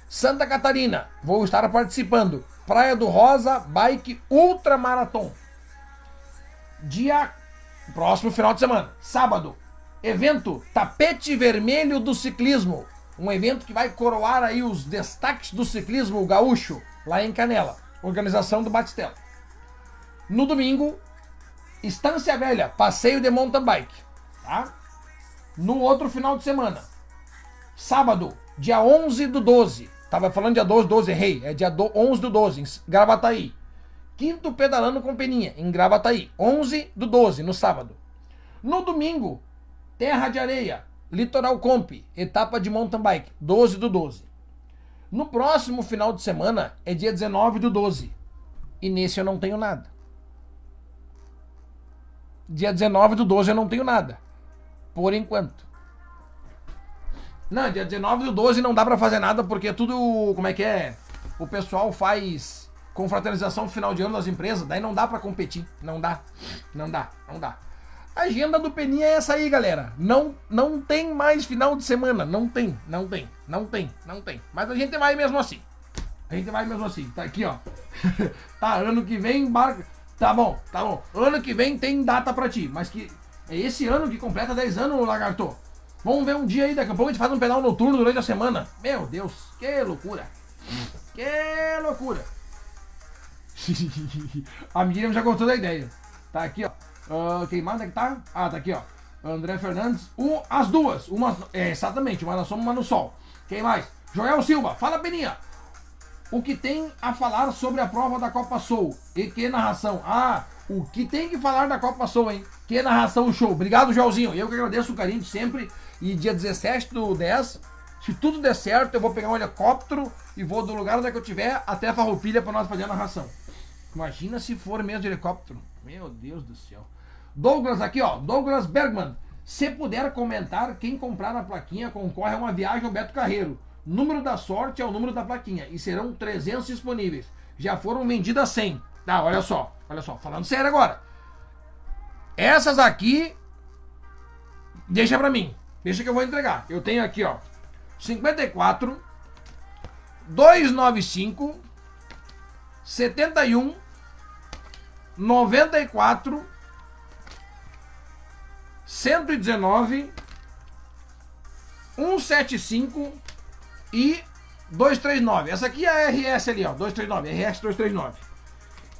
Speaker 1: Santa Catarina, vou estar participando. Praia do Rosa Bike Ultra Marathon. Dia próximo final de semana, sábado, evento Tapete Vermelho do Ciclismo. Um evento que vai coroar aí os destaques do ciclismo gaúcho, lá em Canela. Organização do Batistela. No domingo, Estância Velha, passeio de mountain bike. Tá? no outro final de semana. Sábado, dia 11 do 12. Tava falando dia 12, 12, errei. É dia do, 11 do 12, em Gravataí. Quinto pedalando com Peninha, em Gravataí. 11 do 12, no sábado. No domingo, Terra de Areia, Litoral Comp, etapa de mountain bike, 12 do 12. No próximo final de semana é dia 19 do 12. E nesse eu não tenho nada. Dia 19 do 12 eu não tenho nada. Por enquanto. Não, dia 19 do 12 não dá pra fazer nada porque tudo. Como é que é? O pessoal faz confraternização no final de ano das empresas, daí não dá pra competir. Não dá. Não dá, não dá. A agenda do Peninha é essa aí, galera. Não, não tem mais final de semana. Não tem, não tem, não tem, não tem. Mas a gente vai mesmo assim. A gente vai mesmo assim. Tá aqui, ó. (laughs) tá, ano que vem embarca. Tá bom, tá bom. Ano que vem tem data pra ti, mas que é esse ano que completa 10 anos, Lagarto. Vamos ver um dia aí, daqui a pouco a gente faz um pedal noturno durante a semana. Meu Deus, que loucura. Que loucura. (laughs) a Miriam já gostou da ideia. Tá aqui, ó. Uh, quem mais é que tá? Ah, tá aqui, ó. André Fernandes. Um, as duas. Uma, é, exatamente, uma na sombra, uma no sol. Quem mais? Joel Silva. Fala, Peninha o que tem a falar sobre a prova da Copa Soul. E que narração. Ah, o que tem que falar da Copa Soul, hein? Que narração show. Obrigado, Joãozinho. Eu que agradeço o carinho de sempre. E dia 17 do 10, se tudo der certo, eu vou pegar um helicóptero e vou do lugar onde é eu estiver até a Farroupilha para nós fazer a narração. Imagina se for mesmo de helicóptero. Meu Deus do céu. Douglas aqui, ó. Douglas Bergman. Se puder comentar, quem comprar a plaquinha concorre a uma viagem ao Beto Carreiro. Número da sorte é o número da plaquinha. E serão 300 disponíveis. Já foram vendidas 100. Tá, olha só. Olha só. Falando sério agora. Essas aqui. Deixa pra mim. Deixa que eu vou entregar. Eu tenho aqui, ó. 54. 295. 71. 94. 119. 175 e 239. Essa aqui é a RS ali, ó. 239. RS 239.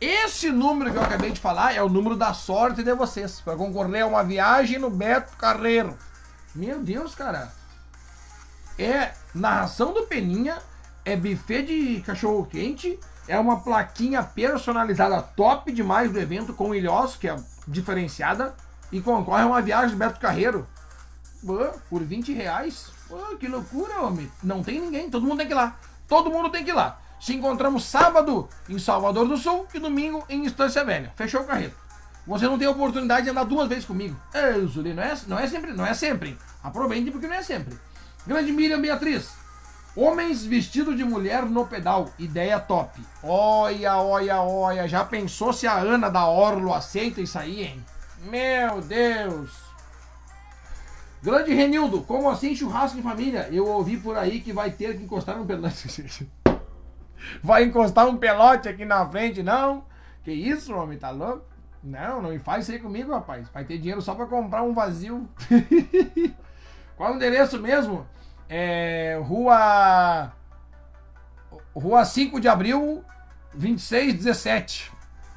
Speaker 1: Esse número que eu acabei de falar é o número da sorte de vocês. Para concorrer a uma viagem no Beto Carreiro. Meu Deus, cara. É narração do Peninha. É buffet de cachorro quente. É uma plaquinha personalizada top demais do evento com ilhós, que é diferenciada. E concorre a uma viagem do Beto Carreiro. por 20 reais. Pô, que loucura, homem. Não tem ninguém, todo mundo tem que ir lá. Todo mundo tem que ir lá. Se encontramos sábado em Salvador do Sul e domingo em Estância Velha. Fechou o carreto. Você não tem oportunidade de andar duas vezes comigo. Ei, Zuli, não é, não é sempre, não é sempre. Aproveite porque não é sempre. Grande Miriam Beatriz. Homens vestidos de mulher no pedal. Ideia top. Olha, olha, olha. Já pensou se a Ana da Orlo aceita isso aí, hein? Meu Deus. Grande Renildo, como assim churrasco em família? Eu ouvi por aí que vai ter que encostar um pelote. (laughs) vai encostar um pelote aqui na frente, não? Que isso, homem, tá louco? Não, não me faz isso aí comigo, rapaz. Vai ter dinheiro só pra comprar um vazio. (laughs) Qual é o endereço mesmo? É. Rua. Rua 5 de abril, 2617.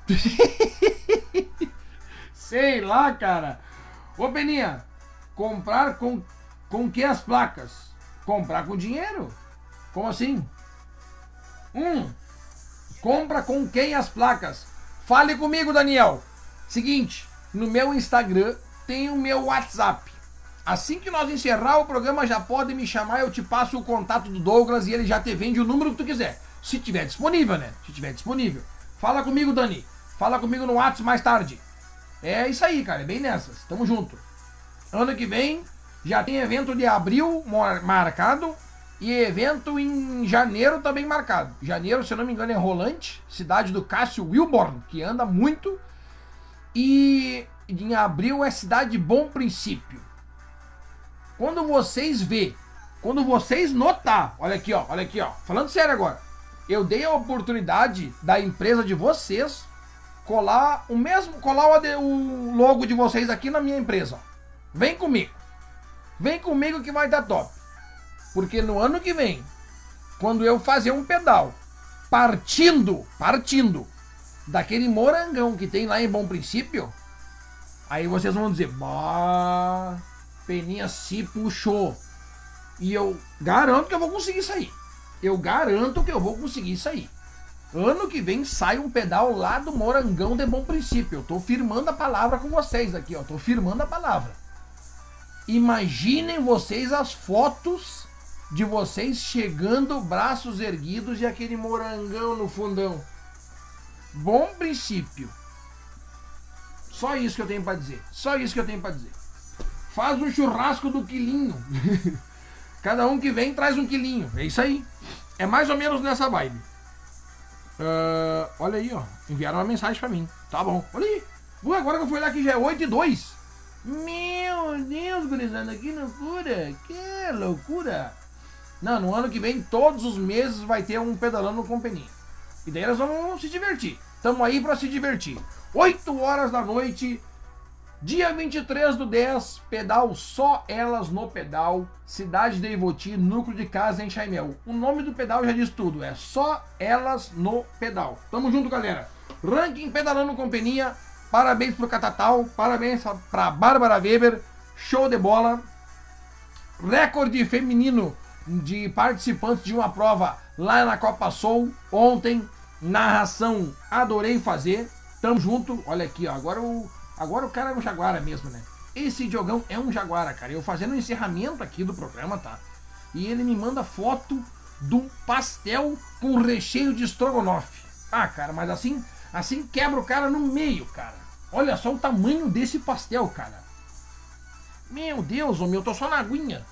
Speaker 1: (laughs) Sei lá, cara. Ô, Beninha, Comprar com, com que as placas? Comprar com dinheiro. Como assim? Um, compra com quem as placas? Fale comigo, Daniel. Seguinte, no meu Instagram tem o meu WhatsApp. Assim que nós encerrar o programa, já pode me chamar, eu te passo o contato do Douglas e ele já te vende o número que tu quiser. Se tiver disponível, né? Se tiver disponível. Fala comigo, Dani. Fala comigo no WhatsApp mais tarde. É isso aí, cara. É bem nessas. Tamo junto. Ano que vem já tem evento de abril marcado e evento em janeiro também marcado. Janeiro, se eu não me engano, é Rolante, cidade do Cássio Wilborn, que anda muito. E em abril é cidade de Bom Princípio. Quando vocês vê, quando vocês notar, olha aqui, ó, olha aqui, ó, falando sério agora. Eu dei a oportunidade da empresa de vocês colar o mesmo, colar o logo de vocês aqui na minha empresa, ó. Vem comigo. Vem comigo que vai dar top. Porque no ano que vem, quando eu fazer um pedal partindo, partindo daquele morangão que tem lá em Bom Princípio, aí vocês vão dizer, bah, Peninha se puxou. E eu garanto que eu vou conseguir sair. Eu garanto que eu vou conseguir sair. Ano que vem sai um pedal lá do Morangão de Bom Princípio. Eu tô firmando a palavra com vocês aqui, ó. Tô firmando a palavra. Imaginem vocês as fotos de vocês chegando, braços erguidos e aquele morangão no fundão. Bom princípio. Só isso que eu tenho para dizer. Só isso que eu tenho para dizer. Faz um churrasco do quilinho. (laughs) Cada um que vem traz um quilinho. É isso aí. É mais ou menos nessa vibe. Uh, olha aí, ó. Enviaram uma mensagem pra mim. Tá bom. Olha aí. Ué, agora que eu fui lá que já é 8 e 2. Meu Deus, gurizada, que loucura. Que loucura. Não, no ano que vem, todos os meses vai ter um pedalando com peninha. E daí nós vamos se divertir. Tamo aí pra se divertir. 8 horas da noite, Dia 23 do 10, pedal Só Elas no Pedal, cidade de Ivoti, núcleo de casa em Chaimel. O nome do pedal já diz tudo, é Só Elas no Pedal. Tamo junto, galera. Ranking Pedalando com Peninha, parabéns pro Catatal, parabéns pra Bárbara Weber, show de bola. Recorde feminino de participantes de uma prova lá na Copa Soul ontem. Narração, adorei fazer. Tamo junto. Olha aqui, ó. Agora o Agora o cara é um jaguara mesmo, né? Esse Diogão é um jaguara, cara. Eu fazendo o encerramento aqui do programa, tá? E ele me manda foto do pastel com recheio de estrogonofe. Ah, cara, mas assim, assim quebra o cara no meio, cara. Olha só o tamanho desse pastel, cara. Meu Deus, homem, eu tô só na aguinha.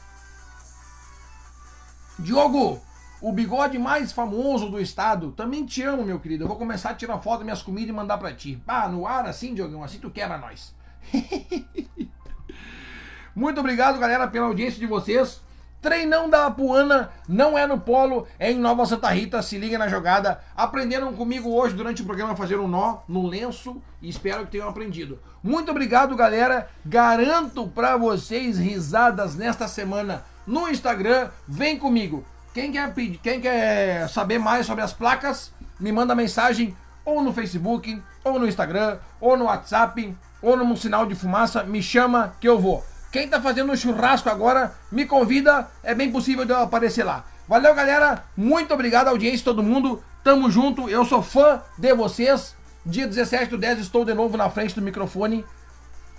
Speaker 1: Diogo, o bigode mais famoso do estado. Também te amo, meu querido. Eu vou começar a tirar foto das minhas comidas e mandar pra ti. Ah, no ar assim, Diogão, assim tu quebra nós. (laughs) Muito obrigado, galera, pela audiência de vocês. Treinão da Apuana não é no Polo, é em Nova Santa Rita. Se liga na jogada. Aprenderam comigo hoje durante o programa fazer um nó no lenço e espero que tenham aprendido. Muito obrigado, galera. Garanto para vocês risadas nesta semana no Instagram. Vem comigo. Quem quer, pedir, quem quer saber mais sobre as placas, me manda mensagem ou no Facebook, ou no Instagram, ou no WhatsApp, ou num sinal de fumaça, me chama que eu vou. Quem tá fazendo um churrasco agora, me convida, é bem possível de eu aparecer lá. Valeu, galera. Muito obrigado, audiência, todo mundo. Tamo junto. Eu sou fã de vocês. Dia 17 do 10 estou de novo na frente do microfone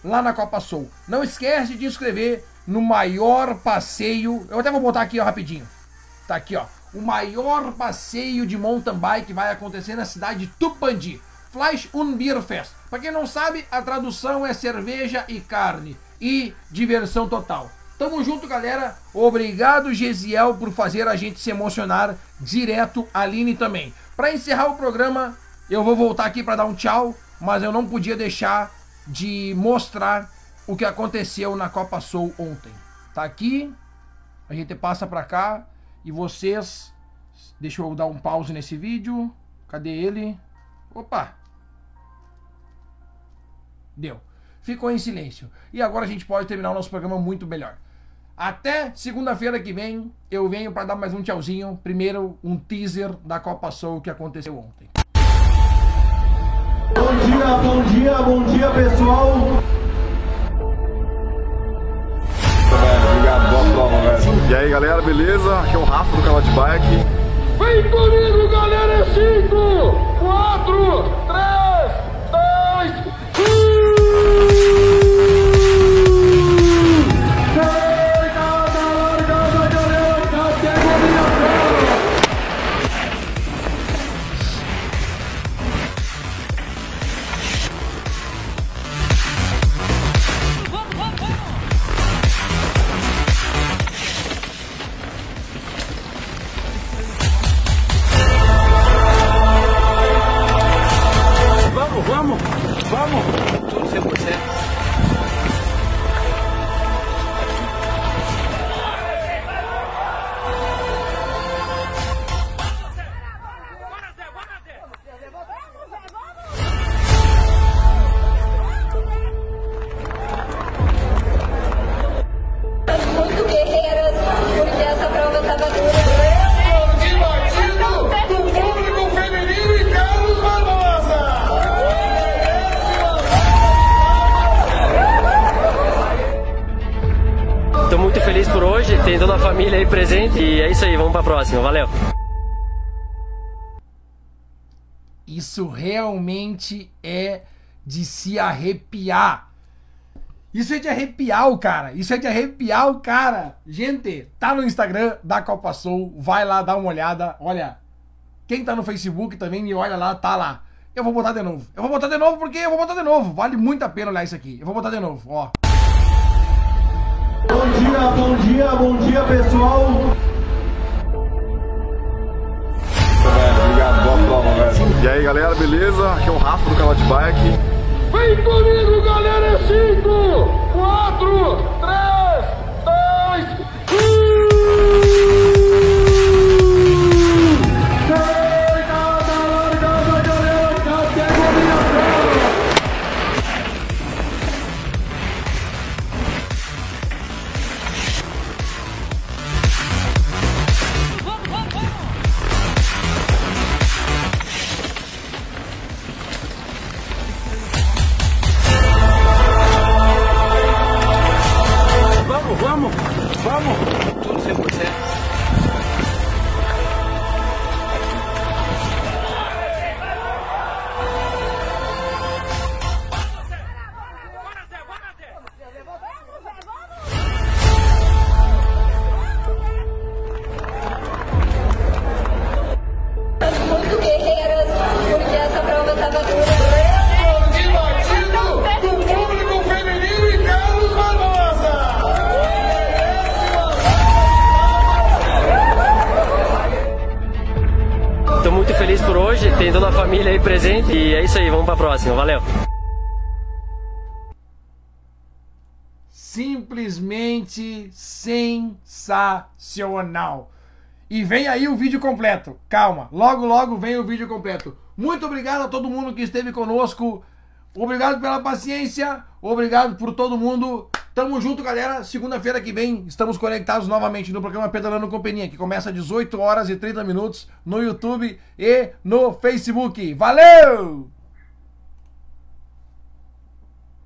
Speaker 1: lá na Copa Soul. Não esquece de inscrever no maior passeio. Eu até vou botar aqui ó, rapidinho. Tá aqui, ó. O maior passeio de mountain bike vai acontecer na cidade de Tupandi. Fleisch und Bierfest. Para quem não sabe, a tradução é cerveja e carne e diversão total. Tamo junto, galera. Obrigado, Gesiel, por fazer a gente se emocionar direto. Aline também. Para encerrar o programa, eu vou voltar aqui para dar um tchau, mas eu não podia deixar de mostrar o que aconteceu na Copa Soul ontem. Tá aqui, a gente passa para cá e vocês, deixa eu dar um pause nesse vídeo. Cadê ele? Opa! Deu. Ficou em silêncio. E agora a gente pode terminar o nosso programa muito melhor. Até segunda-feira que vem eu venho para dar mais um tchauzinho. Primeiro, um teaser da Copa Soul que aconteceu ontem.
Speaker 3: Bom dia, bom dia, bom dia, pessoal.
Speaker 4: E aí, galera, beleza? Aqui é o Rafa do canal de bike.
Speaker 5: Vem comigo, galera! É 5, 4, 3,
Speaker 6: Vamos. Dulce, pues. Eh, isso aí, vamos pra próxima, valeu.
Speaker 1: Isso realmente é de se arrepiar. Isso é de arrepiar o cara. Isso é de arrepiar o cara. Gente, tá no Instagram da Copa Soul. Vai lá dar uma olhada. Olha, quem tá no Facebook também me olha lá, tá lá. Eu vou botar de novo. Eu vou botar de novo porque eu vou botar de novo. Vale muito a pena olhar isso aqui. Eu vou botar de novo, ó.
Speaker 3: Bom dia, bom dia, bom dia, pessoal.
Speaker 4: Prova, velho. E aí, galera, beleza? Aqui é o Rafa do canal de bike.
Speaker 5: Vem comigo, galera! É 5, 4, 3,
Speaker 1: vamos.
Speaker 6: Presente e é isso aí, vamos pra próxima, valeu.
Speaker 1: Simplesmente sensacional. E vem aí o vídeo completo. Calma, logo logo vem o vídeo completo. Muito obrigado a todo mundo que esteve conosco. Obrigado pela paciência. Obrigado por todo mundo. Tamo junto, galera. Segunda-feira que vem estamos conectados novamente no programa Pedalando com Peninha, que começa às 18 horas e 30 minutos no YouTube e no Facebook. Valeu!